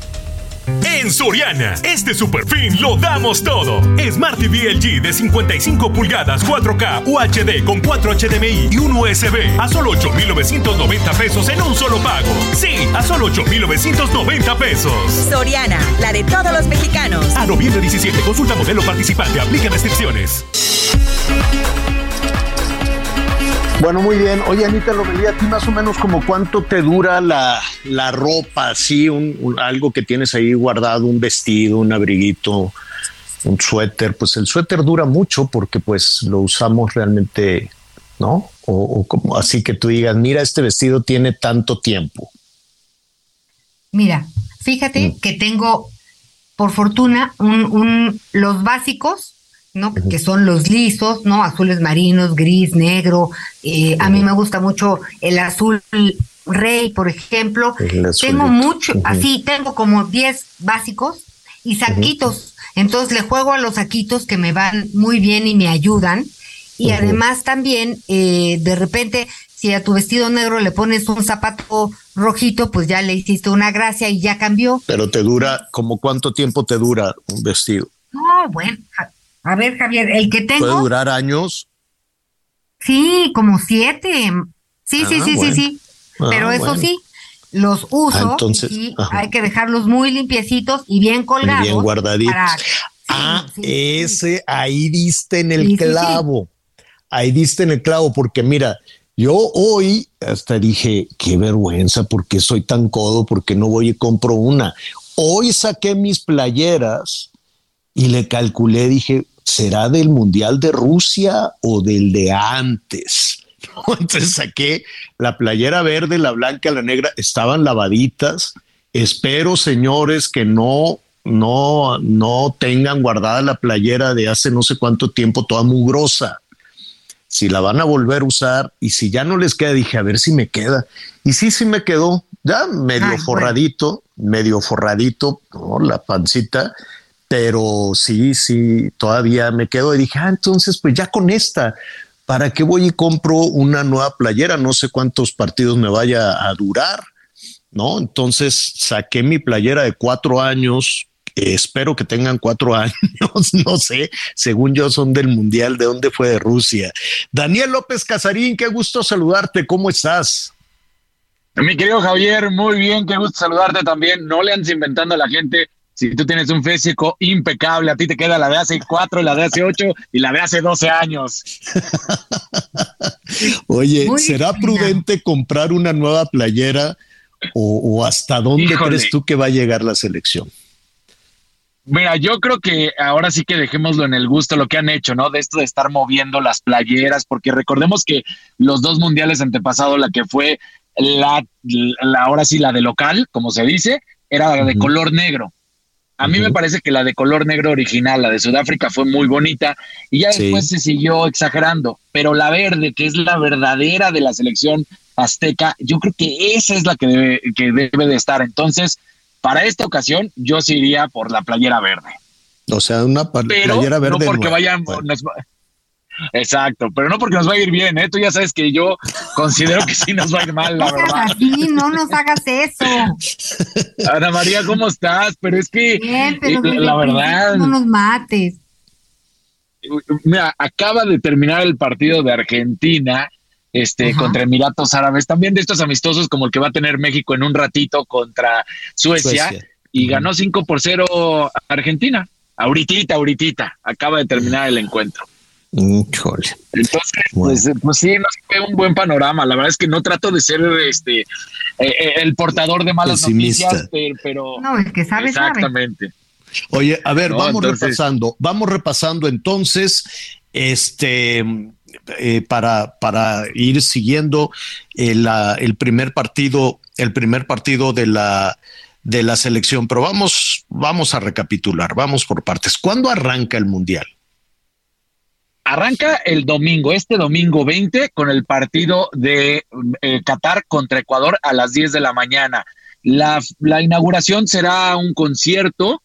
En Soriana, este super fin lo damos todo. Smart TV LG de 55 pulgadas 4K UHD con 4 HDMI y un USB a solo 8,990 pesos en un solo pago. Sí, a solo 8,990 pesos. Soriana, la de todos los mexicanos. A noviembre 17, consulta modelo participante, aplica restricciones. Bueno, muy bien. Oye, Anita Lomelía, ¿a ti más o menos como cuánto te dura la, la ropa? Así, un, un- algo que tienes ahí guardado, un vestido, un abriguito, un suéter. Pues el suéter dura mucho porque pues lo usamos realmente, ¿no? O, o como así que tú digas, mira, este vestido tiene tanto tiempo. Mira, fíjate que tengo, por fortuna, un, un- los básicos, ¿no? Que son los lisos, ¿no? Azules marinos, gris, negro. eh, A mí me gusta mucho el azul rey, por ejemplo. Tengo mucho, así, tengo como 10 básicos y saquitos. Entonces le juego a los saquitos que me van muy bien y me ayudan. Y además también, eh, de repente, si a tu vestido negro le pones un zapato rojito, pues ya le hiciste una gracia y ya cambió. Pero te dura, como cuánto tiempo te dura un vestido? No, bueno, a, ver, Javier, el que Puede tengo, durar años. sí, como siete. Sí, sí, Ah, sí, bueno. sí, sí. Ah, Pero eso bueno. sí, los uso Ah, entonces, y ajá. hay que dejarlos muy limpiecitos y bien colgados. bien guardaditos. para- Ah, ese, ahí diste en el clavo. Ahí diste en el clavo, porque mira, yo hoy hasta dije, qué vergüenza, porque soy tan codo, porque no voy y compro una. Hoy saqué mis playeras y le calculé, dije, ¿será del Mundial de Rusia o del de antes? *laughs* Entonces saqué la playera verde, la blanca, la negra, estaban lavaditas. Espero, señores, que no, no, no tengan guardada la playera de hace no sé cuánto tiempo, toda mugrosa. Si la van a volver a usar y si ya no les queda, dije, a ver si me queda. Y sí, sí me quedó, ya medio Ay, bueno. forradito, medio forradito, ¿no? la pancita, pero sí, sí, todavía me quedo. Y dije, ah, entonces, pues ya con esta, ¿para qué voy y compro una nueva playera? No sé cuántos partidos me vaya a durar, ¿no? Entonces saqué mi playera de cuatro años. espero que tengan cuatro *laughs* años, no sé, según yo son del Mundial, ¿de dónde fue? De Rusia. Daniel López Casarín, qué gusto saludarte, ¿cómo estás? Mi querido Javier, muy bien, qué gusto saludarte también. No le andes inventando a la gente. Si tú tienes un físico impecable, a ti te queda la de hace cuatro, la de hace ocho y la de hace 12 años. *laughs* Oye, Muy ¿será prudente comprar una nueva playera o, o hasta dónde Híjole. crees tú que va a llegar la selección? Mira, yo creo que ahora sí que dejémoslo en el gusto lo que han hecho, ¿no? De esto de estar moviendo las playeras, porque recordemos que los dos mundiales antepasados, la que fue la, la ahora sí la de local, como se dice, era la de color negro. A mí me parece que la de color negro original, la de Sudáfrica, fue muy bonita y ya Sí. después se siguió exagerando. Pero la verde, que es la verdadera de la selección azteca, yo creo que esa es la que debe, que debe de estar. Entonces, para esta ocasión, yo sí iría por la playera verde. O sea, una Pero playera verde. no porque nueva. vayan. nos Exacto, pero no porque nos va a ir bien, ¿eh? Tú ya sabes que yo considero que sí nos va a ir mal, la verdad. así, no nos hagas eso. Ana María, ¿cómo estás? Pero es que Bien, pero eh, la verdad, no nos mates. mira, acaba de terminar el partido de Argentina este, Ajá. contra Emiratos Árabes, también de estos amistosos como el que va a tener México en un ratito contra Suecia, Suecia. y ganó 5 por 0 Argentina. Ahorita, ahorita, acaba de terminar el encuentro. Híjole. Entonces, pues, eh, pues sí, nos fue un buen panorama. La verdad es que no trato de ser este eh, eh, el portador de malas Pesimista. noticias, pero, pero No, el que sabe, sabe. exactamente. Oye, a ver, No, vamos entonces- repasando, vamos repasando entonces, este, eh, para, para ir siguiendo eh, la- el primer partido, el primer partido de la de la selección, pero vamos, vamos a recapitular, vamos por partes. ¿Cuándo arranca el mundial? Arranca el domingo, este domingo 20, con el partido de eh, Qatar contra Ecuador a las 10 de la mañana. La, inauguración será un concierto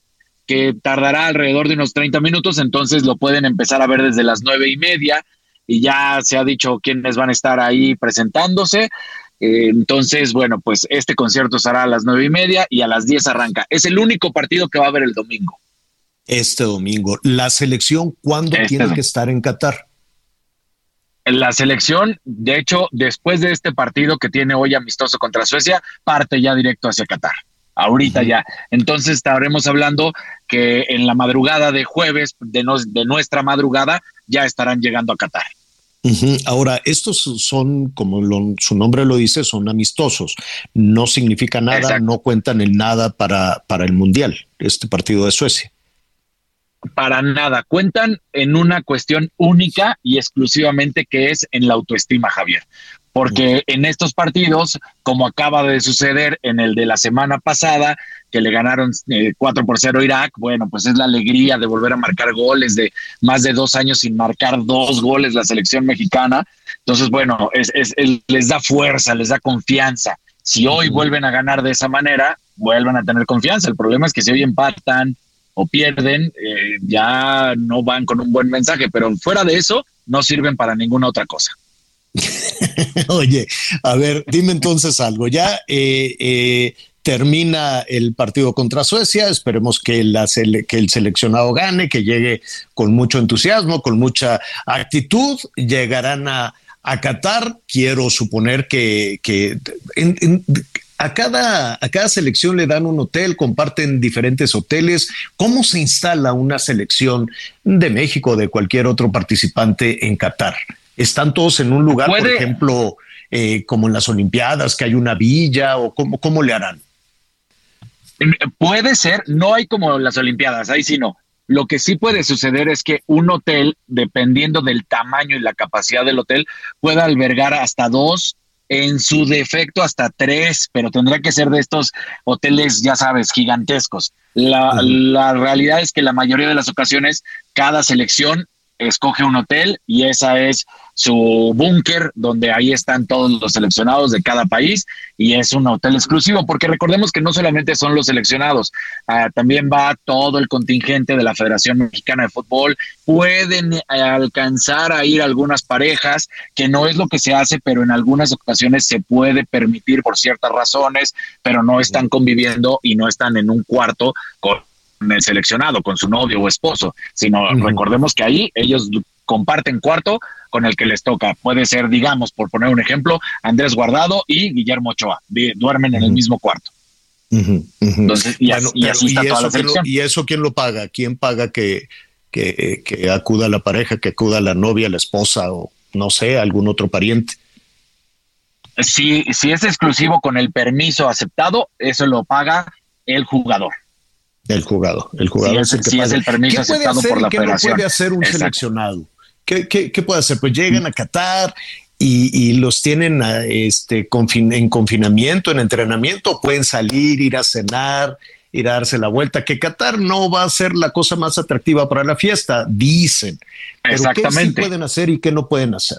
que tardará alrededor de unos 30 minutos, entonces lo pueden empezar a ver desde las nueve y media y ya se ha dicho quiénes van a estar ahí presentándose. Eh, entonces, bueno, pues este concierto será a las nueve y media y a las 10 arranca. Es el único partido que va a haber el domingo. Este domingo. ¿La selección cuándo Este tiene domingo. que estar en Qatar? La selección, de hecho, después de este partido que tiene hoy amistoso contra Suecia, parte ya directo hacia Qatar. Ahorita ya. Entonces estaremos hablando que en la madrugada de jueves, de, nos- de nuestra madrugada, ya estarán llegando a Qatar. Ahora, estos son, como lo- su nombre lo dice, son amistosos. No significa nada, Exacto. no cuentan en nada para, para el Mundial, este partido de Suecia. Para nada. Cuentan en una cuestión única y exclusivamente que es en la autoestima, Javier. Porque en estos partidos, como acaba de suceder en el de la semana pasada, que le ganaron eh, 4 por 0 a Irak, bueno, pues es la alegría de volver a marcar goles, de más de dos años sin marcar dos goles la selección mexicana. Entonces, bueno, es, es- es- les da fuerza, les da confianza. Si hoy vuelven a ganar de esa manera, vuelven a tener confianza. El problema es que si hoy empatan o pierden, eh, ya no van con un buen mensaje, pero fuera de eso, no sirven para ninguna otra cosa. *laughs* Oye, a ver, dime entonces algo. Ya eh, eh, termina el partido contra Suecia. Esperemos que, la sele- que el seleccionado gane, que llegue con mucho entusiasmo, con mucha actitud. Llegarán a, a Qatar. Quiero suponer que, que en- en- a, cada, a cada selección le dan un hotel, comparten diferentes hoteles. ¿Cómo se instala una selección de México, de cualquier otro participante en Qatar? ¿Están todos en un lugar, por ejemplo, eh, como en las Olimpiadas, que hay una villa o cómo, cómo le harán? Puede ser, no hay como las Olimpiadas, ahí sí no. Lo que sí puede suceder es que un hotel, dependiendo del tamaño y la capacidad del hotel, pueda albergar hasta dos, en su defecto hasta tres, pero tendrá que ser de estos hoteles, ya sabes, gigantescos. La, la realidad es que la mayoría de las ocasiones, cada selección escoge un hotel y esa es su búnker donde ahí están todos los seleccionados de cada país y es un hotel exclusivo porque recordemos que no solamente son los seleccionados, ah, también va todo el contingente de la Federación Mexicana de Fútbol, pueden eh, alcanzar a ir algunas parejas, que no es lo que se hace, pero en algunas ocasiones se puede permitir por ciertas razones, pero no están conviviendo y no están en un cuarto con el seleccionado, con su novio o esposo, sino recordemos que ahí ellos comparten cuarto con el que les toca. Puede ser, digamos, por poner un ejemplo, Andrés Guardado y Guillermo Ochoa, duermen en el mismo cuarto. Entonces, y, así- y pero, así está ¿y toda la eso quién lo- selección. ¿Y eso quién lo paga? ¿Quién paga que, que, que acuda la pareja, que acuda la novia, la esposa o no sé, algún otro pariente? Si, si es exclusivo con el permiso aceptado, eso lo paga el jugador. El jugador, el jugador Sí, es el es- que sí, es paga. el permiso ¿Qué puede hacer por y qué no puede hacer un Exacto. seleccionado? ¿Qué, qué, qué puede hacer? Pues llegan a Qatar y, y los tienen a, este, confin- en confinamiento, en entrenamiento, pueden salir, ir a cenar, ir a darse la vuelta, que Qatar no va a ser la cosa más atractiva para la fiesta, dicen. Pero ¿qué sí Exactamente. pueden hacer y qué no pueden hacer?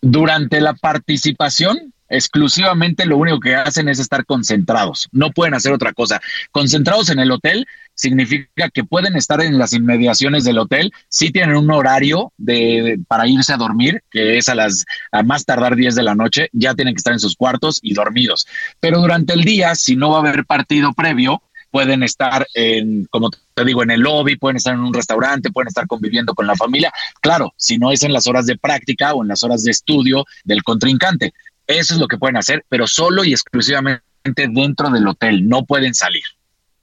Durante la participación, exclusivamente lo único que hacen es estar concentrados. No pueden hacer otra cosa. Concentrados en el hotel significa que pueden estar en las inmediaciones del hotel. Sí tienen un horario de, para irse a dormir, que es a las a más tardar 10 de la noche. Ya tienen que estar en sus cuartos y dormidos. Pero durante el día, si no va a haber partido previo, pueden estar en, como te digo, en el lobby, pueden estar en un restaurante, pueden estar conviviendo con la familia. Claro, si no es en las horas de práctica o en las horas de estudio del contrincante. Eso es lo que pueden hacer, pero solo y exclusivamente dentro del hotel, no pueden salir.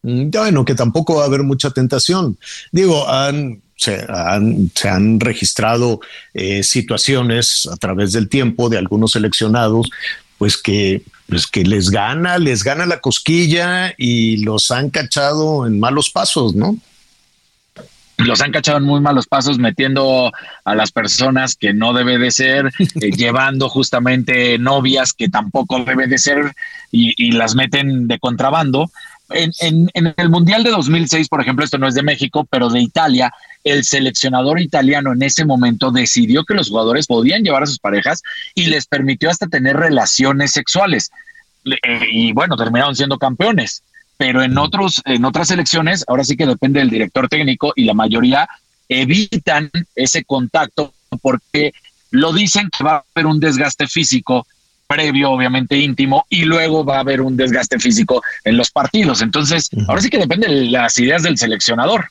Mm, bueno, que tampoco va a haber mucha tentación. Digo, han, se, han, se han registrado eh, situaciones a través del tiempo de algunos seleccionados, pues que, pues que les gana, les gana la cosquilla y los han cachado en malos pasos, ¿no? Los han cachado en muy malos pasos metiendo a las personas que no debe de ser, *laughs* eh, llevando justamente novias que tampoco debe de ser y, y las meten de contrabando. En, en- en el Mundial de 2006, por ejemplo, esto no es de México, pero de Italia, el seleccionador italiano en ese momento decidió que los jugadores podían llevar a sus parejas y les permitió hasta tener relaciones sexuales. Eh, y bueno, terminaron siendo campeones. Pero en otros, en otras selecciones, ahora sí que depende del director técnico y la mayoría evitan ese contacto porque lo dicen que va a haber un desgaste físico previo, obviamente íntimo, y luego va a haber un desgaste físico en los partidos. Entonces, ahora sí que depende de las ideas del seleccionador.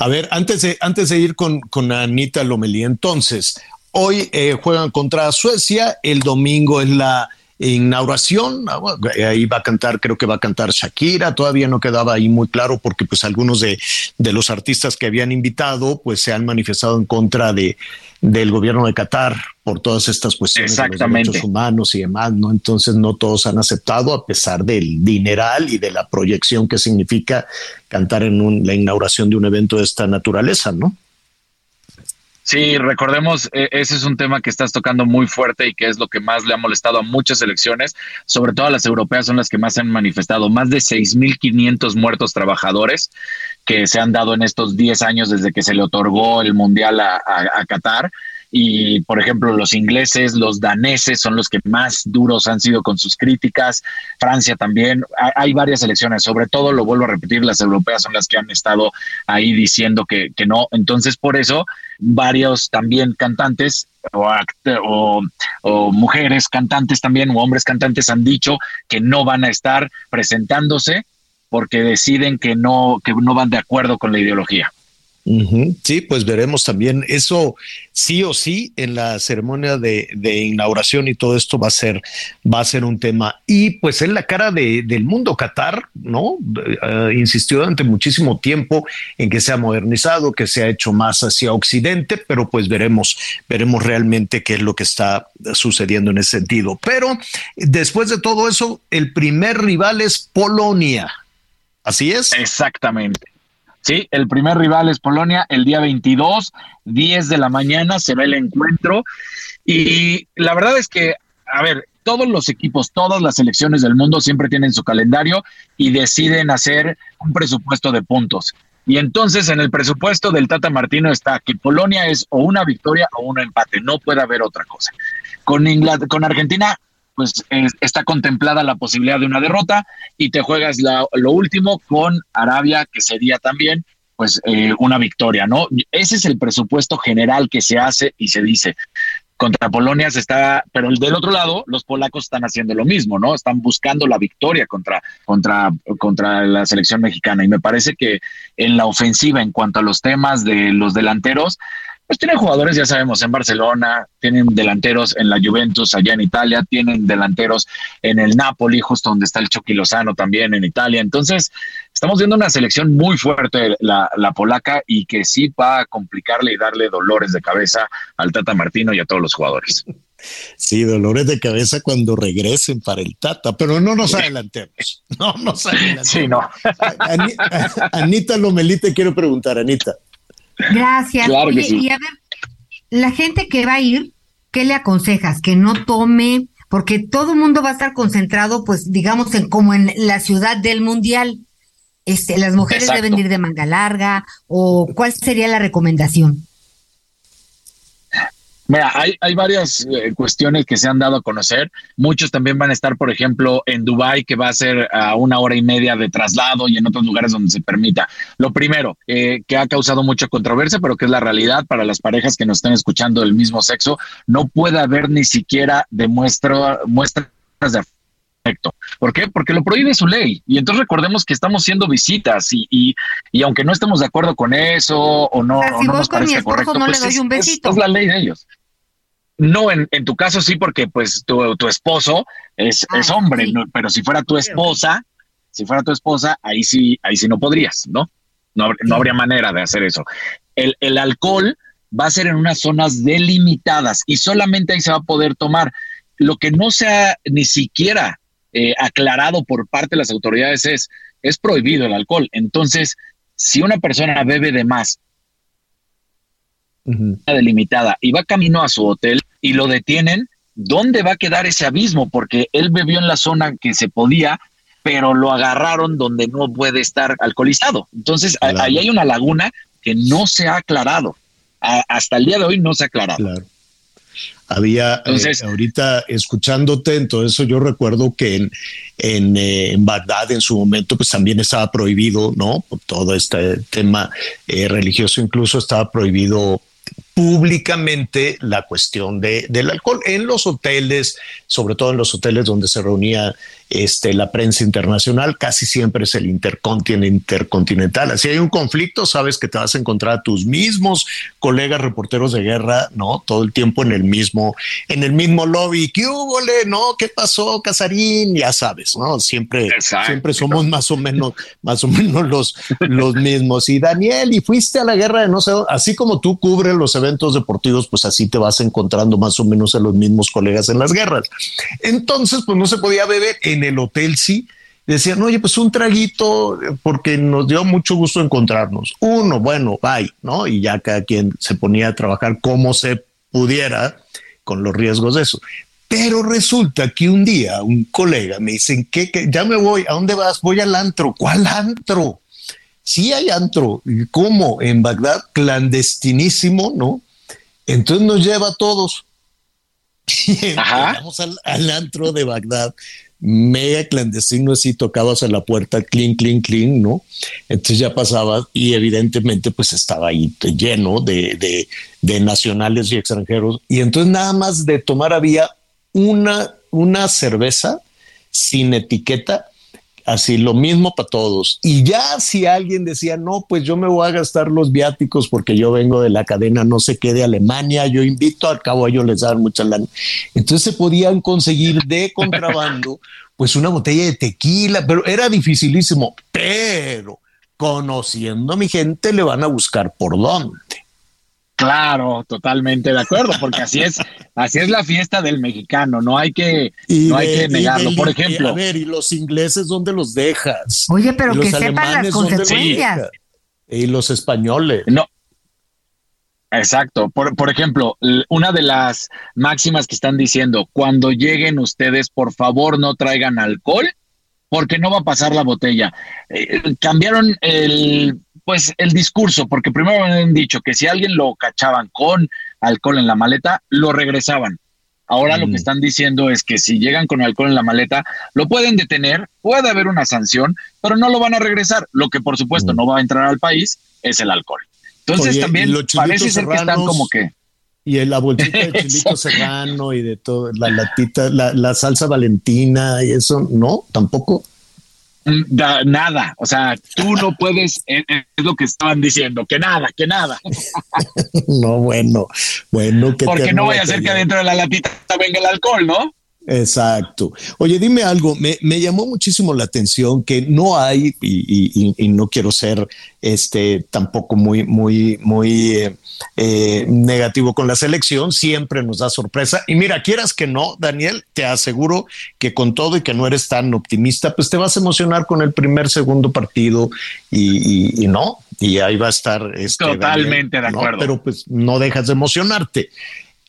A ver, antes de, antes de ir con, con Anita Lomelí, entonces, hoy eh, juegan contra Suecia, el domingo es la inauguración, ah, ahí va a cantar, creo que va a cantar Shakira, todavía no quedaba ahí muy claro porque pues algunos de, de los artistas que habían invitado pues se han manifestado en contra de del gobierno de Qatar por todas estas cuestiones de los derechos humanos y demás, ¿no? Entonces no todos han aceptado a pesar del dineral y de la proyección que significa cantar en la inauguración de un evento de esta naturaleza, ¿no? Sí, recordemos, e, ese es un tema que estás tocando muy fuerte y que es lo que más le ha molestado a muchas elecciones, sobre todo a las europeas son las que más han manifestado, más de 6.500 muertos trabajadores que se han dado en estos 10 años desde que se le otorgó el Mundial a Qatar y por ejemplo los ingleses, los daneses son los que más duros han sido con sus críticas, Francia también, hay varias elecciones, sobre todo lo vuelvo a repetir, las europeas son las que han estado ahí diciendo que, que no, entonces por eso varios también cantantes o, o, mujeres cantantes también o hombres cantantes han dicho que no van a estar presentándose porque deciden que no que no van de acuerdo con la ideología. Sí, pues veremos también eso sí o sí en la ceremonia de, inauguración y todo esto va a ser va a ser un tema y pues en la cara del mundo Qatar, ¿no? Eh, insistió durante muchísimo tiempo en que se ha modernizado, que se ha hecho más hacia Occidente, pero pues veremos veremos realmente qué es lo que está sucediendo en ese sentido. Pero después de todo eso, el primer rival es Polonia. Así es. Exactamente. Sí, el primer rival es Polonia el día 22, 10 de la mañana se ve el encuentro y la verdad es que, a ver, todos los equipos, todas las selecciones del mundo siempre tienen su calendario y deciden hacer un presupuesto de puntos. Y entonces en el presupuesto del Tata Martino está que Polonia es o una victoria o un empate, no puede haber otra cosa. Con, con Argentina pues está contemplada la posibilidad de una derrota y te juegas lo último con Arabia, que sería también pues eh, una victoria, ¿no? Ese es el presupuesto general que se hace y se dice. Contra Polonia se está, pero del otro lado, los polacos están haciendo lo mismo, ¿no? Están buscando la victoria contra, contra, contra la selección mexicana. Y me parece que en la ofensiva, en cuanto a los temas de los delanteros, pues tienen jugadores, ya sabemos, en Barcelona, tienen delanteros en la Juventus allá en Italia, tienen delanteros en el Napoli, justo donde está el Chucky Lozano también en Italia. Entonces, estamos viendo una selección muy fuerte, la, la polaca, y que sí va a complicarle y darle dolores de cabeza al Tata Martino y a todos los jugadores. Sí, dolores de cabeza cuando regresen para el Tata, pero no nos adelantemos. No nos adelantemos. Sí, no. Anita Lomelí, te quiero preguntar, Anita. Gracias. Y a ver, la gente que va a ir, ¿qué le aconsejas? Que no tome, porque todo el mundo va a estar concentrado, pues digamos, en como en la ciudad del mundial. Este, las mujeres deben ir de manga larga, o cuál sería la recomendación. Mira, hay, hay varias eh, cuestiones que se han dado a conocer. Muchos también van a estar, por ejemplo, en Dubái, que va a ser a una hora y media de traslado y en otros lugares donde se permita. Lo primero, eh, que ha causado mucha controversia, pero que es la realidad para las parejas que nos estén escuchando del mismo sexo, no puede haber ni siquiera de muestras de afecto. ¿Por qué? Porque lo prohíbe su ley. Y entonces recordemos que estamos siendo visitas y, y, aunque no estemos de acuerdo con eso o no, no nos parece correcto, pues es, la ley de ellos. No, en, en, tu caso sí, porque pues tu, tu esposo es, ah, es hombre, pero si fuera tu esposa, si fuera tu esposa, ahí sí, ahí sí no podrías, ¿no? No, no habría manera de hacer eso. El, el alcohol va a ser en unas zonas delimitadas y solamente ahí se va a poder tomar. Lo que no se ha ni siquiera eh, aclarado por parte de las autoridades es, es prohibido el alcohol. Entonces, si una persona bebe de más delimitada y va camino a su hotel y lo detienen, ¿dónde va a quedar ese abismo? Porque él bebió en la zona que se podía, pero lo agarraron donde no puede estar alcoholizado. Entonces, ahí hay una laguna que no se ha aclarado. hasta el día de hoy no se ha aclarado. Claro. Había, eh, ahorita escuchándote, entonces eso yo recuerdo que en, en, eh, en, Bagdad en su momento pues también estaba prohibido, ¿no? Por todo este tema eh, religioso incluso estaba prohibido públicamente la cuestión de, del alcohol en los hoteles, sobre todo en los hoteles donde se reunía este, la prensa internacional, casi siempre es el intercontinental. Si hay un conflicto, sabes que te vas a encontrar a tus mismos colegas reporteros de guerra, ¿no? Todo el tiempo en el mismo, en el mismo lobby. ¿Qué hubo, no? ¿Qué pasó, Casarín? Ya sabes, ¿no? Siempre, siempre somos más o menos, más o menos los, los mismos. Y Daniel, y fuiste a la guerra de no sé, así como tú cubres los eventos deportivos, pues así te vas encontrando más o menos a los mismos colegas en las guerras. Entonces, pues no se podía beber en el hotel, sí. Decían, oye, pues un traguito, porque nos dio mucho gusto encontrarnos. Uno, bueno, bye, ¿no? Y ya cada quien se ponía a trabajar como se pudiera con los riesgos de eso. Pero resulta que un día un colega me dice, ¿qué, qué? Ya me voy, ¿a dónde vas? Voy al antro. ¿Cuál antro? Sí hay antro. ¿Cómo? En Bagdad, clandestinísimo, ¿no? Entonces nos lleva a todos. *laughs* Y vamos al, al, antro de Bagdad, mega clandestino, así tocabas a la puerta, clean, clean, clean, ¿no? Entonces ya pasabas y evidentemente pues estaba ahí lleno de, de, de nacionales y extranjeros. Y entonces nada más de tomar había una, una cerveza sin etiqueta Así lo mismo para todos. Y ya si alguien decía, no, pues yo me voy a gastar los viáticos porque yo vengo de la cadena no sé qué de Alemania, yo invito, al cabo ellos les dan mucha lana. Entonces se podían conseguir de *laughs* contrabando, pues una botella de tequila, pero era dificilísimo. Pero conociendo a mi gente, le van a buscar por dónde. Claro, totalmente de acuerdo, porque así es, así es la fiesta del mexicano, no hay que, no hay que negarlo. Por ejemplo, a ver, y los ingleses dónde los dejas? Oye, pero que sepan las consecuencias. Y los españoles. No. Exacto. Por, por ejemplo, una de las máximas que están diciendo, cuando lleguen ustedes, por favor, no traigan alcohol, porque no va a pasar la botella. Eh, cambiaron el pues el discurso, porque primero habían dicho que si alguien lo cachaban con alcohol en la maleta, lo regresaban. Ahora lo que mm. están diciendo es que si llegan con alcohol en la maleta, lo pueden detener, puede haber una sanción, pero no lo van a regresar. Lo que por supuesto mm. no va a entrar al país es el alcohol. Entonces también parece ser que están como que y la bolsita de *laughs* chilito serrano y de todo, la latita, la, la salsa valentina y eso, no, tampoco nada, o sea, tú no puedes, es, lo que estaban diciendo, que nada, que nada. *laughs* no, bueno, bueno, que porque no voy a hacer que adentro de la latita venga el alcohol, ¿no? Exacto. Oye, dime algo, me, me, llamó muchísimo la atención que no hay, y, y, no quiero ser este tampoco muy, muy, muy eh, eh, negativo con la selección, siempre nos da sorpresa. Y mira, quieras que no, Daniel, te aseguro que con todo y que no eres tan optimista, pues te vas a emocionar con el primer, segundo partido y, y no, y ahí va a estar. Este, Totalmente de acuerdo. Pero pues no dejas de emocionarte.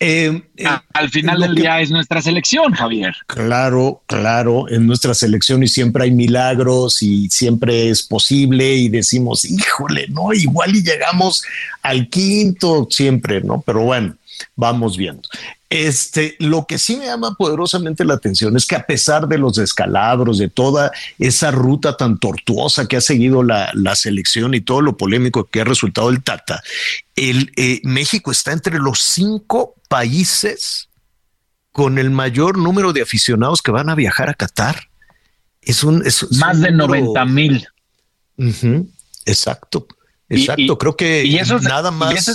Eh, eh, al final del día es nuestra selección, Javier. Claro, claro, es nuestra selección y siempre hay milagros y siempre es posible y decimos, híjole, no, igual y llegamos al quinto siempre, ¿no? Pero bueno, vamos viendo. Este, lo que sí me llama poderosamente la atención es que a pesar de los descalabros, de toda esa ruta tan tortuosa que ha seguido la, selección y todo lo polémico que ha resultado el Tata, el, eh, México está entre los cinco países con el mayor número de aficionados que van a viajar a Qatar. Es un más de 90 mil. Exacto, exacto. Creo que y eso nada más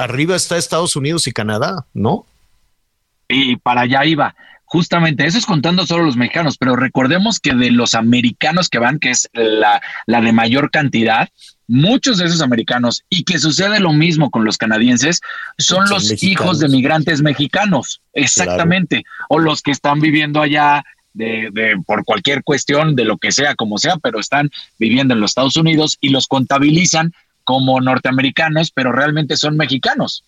arriba está Estados Unidos y Canadá, ¿no? Y para allá iba. Justamente, eso es contando solo los mexicanos, pero recordemos que de los americanos que van, que es la, la de mayor cantidad, muchos de esos americanos, y que sucede lo mismo con los canadienses, son los hijos de migrantes mexicanos, exactamente, o los que están viviendo allá de, de, por cualquier cuestión, de lo que sea, como sea, pero están viviendo en los Estados Unidos y los contabilizan como norteamericanos, pero realmente son mexicanos.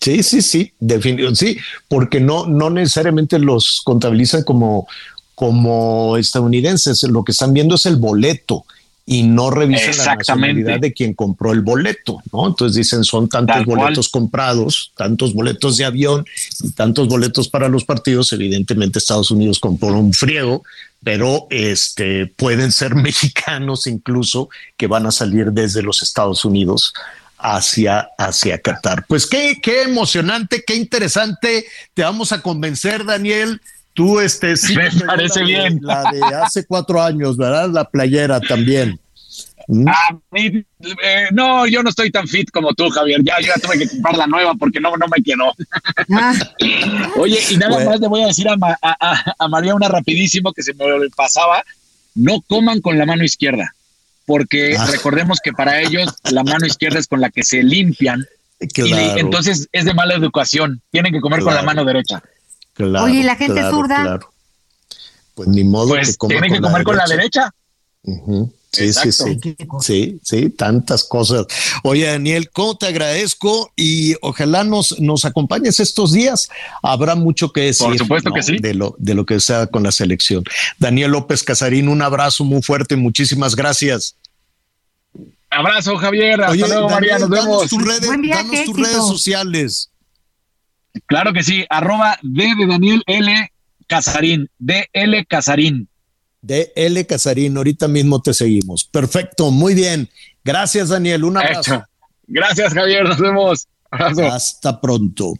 Sí, sí, sí, definitivamente, sí, porque no, no necesariamente los contabilizan como, como estadounidenses, lo que están viendo es el boleto y no revisan la nacionalidad de quien compró el boleto, ¿no? Entonces dicen son tantos Tal cual. boletos comprados, tantos boletos de avión y tantos boletos para los partidos. Evidentemente Estados Unidos compró un friego, pero este pueden ser *laughs* mexicanos incluso que van a salir desde los Estados Unidos hacia, hacia Qatar. Pues qué, qué emocionante, qué interesante. Te vamos a convencer, Daniel. Tú, este, sí, Me parece bien. la de hace cuatro años, ¿verdad? La playera también. ¿Mm? A mí, eh, no, yo no estoy tan fit como tú, Javier. Ya, yo ya tuve que comprar la nueva porque no, no me quedó. *laughs* Oye, y nada Bueno. más le voy a decir a, Ma- a- a- a María una rapidísimo que se me pasaba. No coman con la mano izquierda, porque Ah. recordemos que para ellos la mano izquierda es con la que se limpian. Y Claro. entonces es de mala educación. Tienen que comer con la mano derecha. Claro, Oye, ¿y la gente claro, zurda? claro. Pues ni modo Pues que coma tienen que comer con la derecha. Sí, Exacto. sí. Sí, sí, tantas cosas. Oye, Daniel, ¿cómo te agradezco? Y ojalá nos, nos acompañes estos días. Habrá mucho que decir. Por supuesto que sí. De lo, de lo que sea con la selección. Daniel López Casarín, un abrazo muy fuerte. Muchísimas gracias. Abrazo, Javier. Hasta Oye, luego, María. Daniel, Nos danos vemos. tus redes, danos tus éxito. redes sociales. Claro que sí. Arroba D de Daniel L. Casarín. DL Casarín. De L. Casarín, ahorita mismo te seguimos. Perfecto, muy bien. Gracias, Daniel. Un abrazo. Hecho. Gracias, Javier. Nos vemos. Abrazo. Hasta pronto.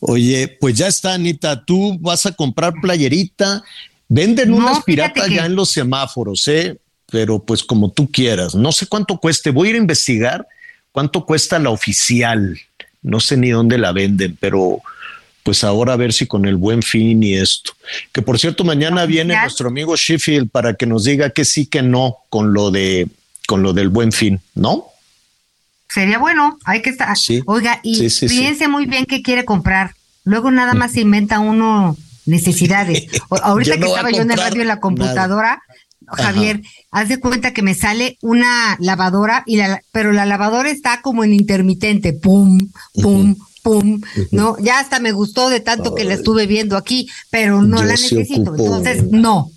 Oye, pues ya está, Anita. Tú vas a comprar playerita. Venden No, unas piratas que- ya en los semáforos, ¿eh? Pero pues como tú quieras. No sé cuánto cueste. Voy a ir a investigar cuánto cuesta la oficial. No sé ni dónde la venden, pero pues ahora a ver si con el buen fin y esto. Que por cierto, mañana viene nuestro amigo Sheffield para que nos diga que sí, que no con lo de con lo del buen fin, ¿no? Sería bueno, hay que estar. Sí. Oiga, y Sí, sí, sí. piense muy bien qué quiere comprar. Luego nada más se inventa uno necesidades. *laughs* Ahorita que estaba yo en el radio en la computadora, Javier, haz de cuenta que me sale una lavadora y la pero la lavadora está como en intermitente, pum, pum, pum, no, ya hasta me gustó de tanto que la estuve viendo aquí, pero no la necesito, entonces no.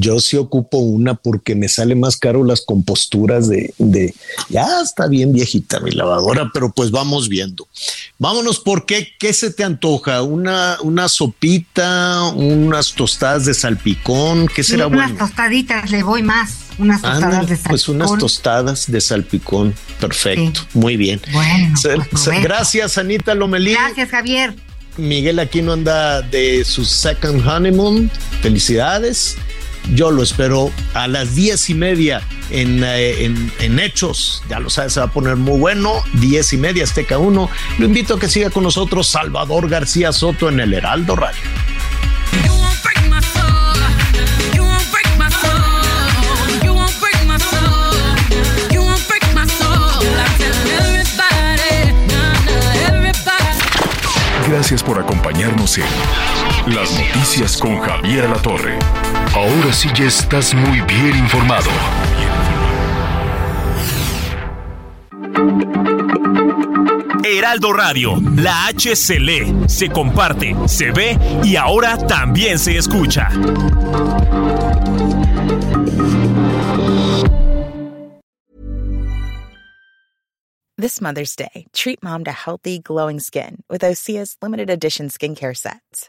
Yo sí ocupo una porque me sale más caro las composturas de, de ya está bien viejita mi lavadora, pero pues vamos viendo. Vámonos, ¿por qué? ¿Qué se te antoja? ¿Una, una sopita, unas tostadas de salpicón? ¿Qué Sí, será unas bueno? tostaditas le voy más, unas tostadas Ándale, de salpicón. pues unas tostadas de salpicón. Perfecto, muy bien. Bueno, Se- pues, se- gracias, Anita Lomelí. Gracias, Javier. Miguel Aquino anda de su second honeymoon. Felicidades. Yo lo espero a las diez y media en, eh, en, en Hechos. Ya lo sabes, se va a poner muy bueno. Diez y media, Azteca 1. Lo invito a que siga con nosotros Salvador García Soto en el Heraldo Radio. Gracias por acompañarnos en Las Noticias con Javier Alatorre. Ahora sí ya estás muy bien informado. Heraldo Radio, la H se lee, se comparte, se ve y ahora también se escucha. This Mother's Day, treat mom to healthy, glowing skin with Osea's limited edition skincare sets.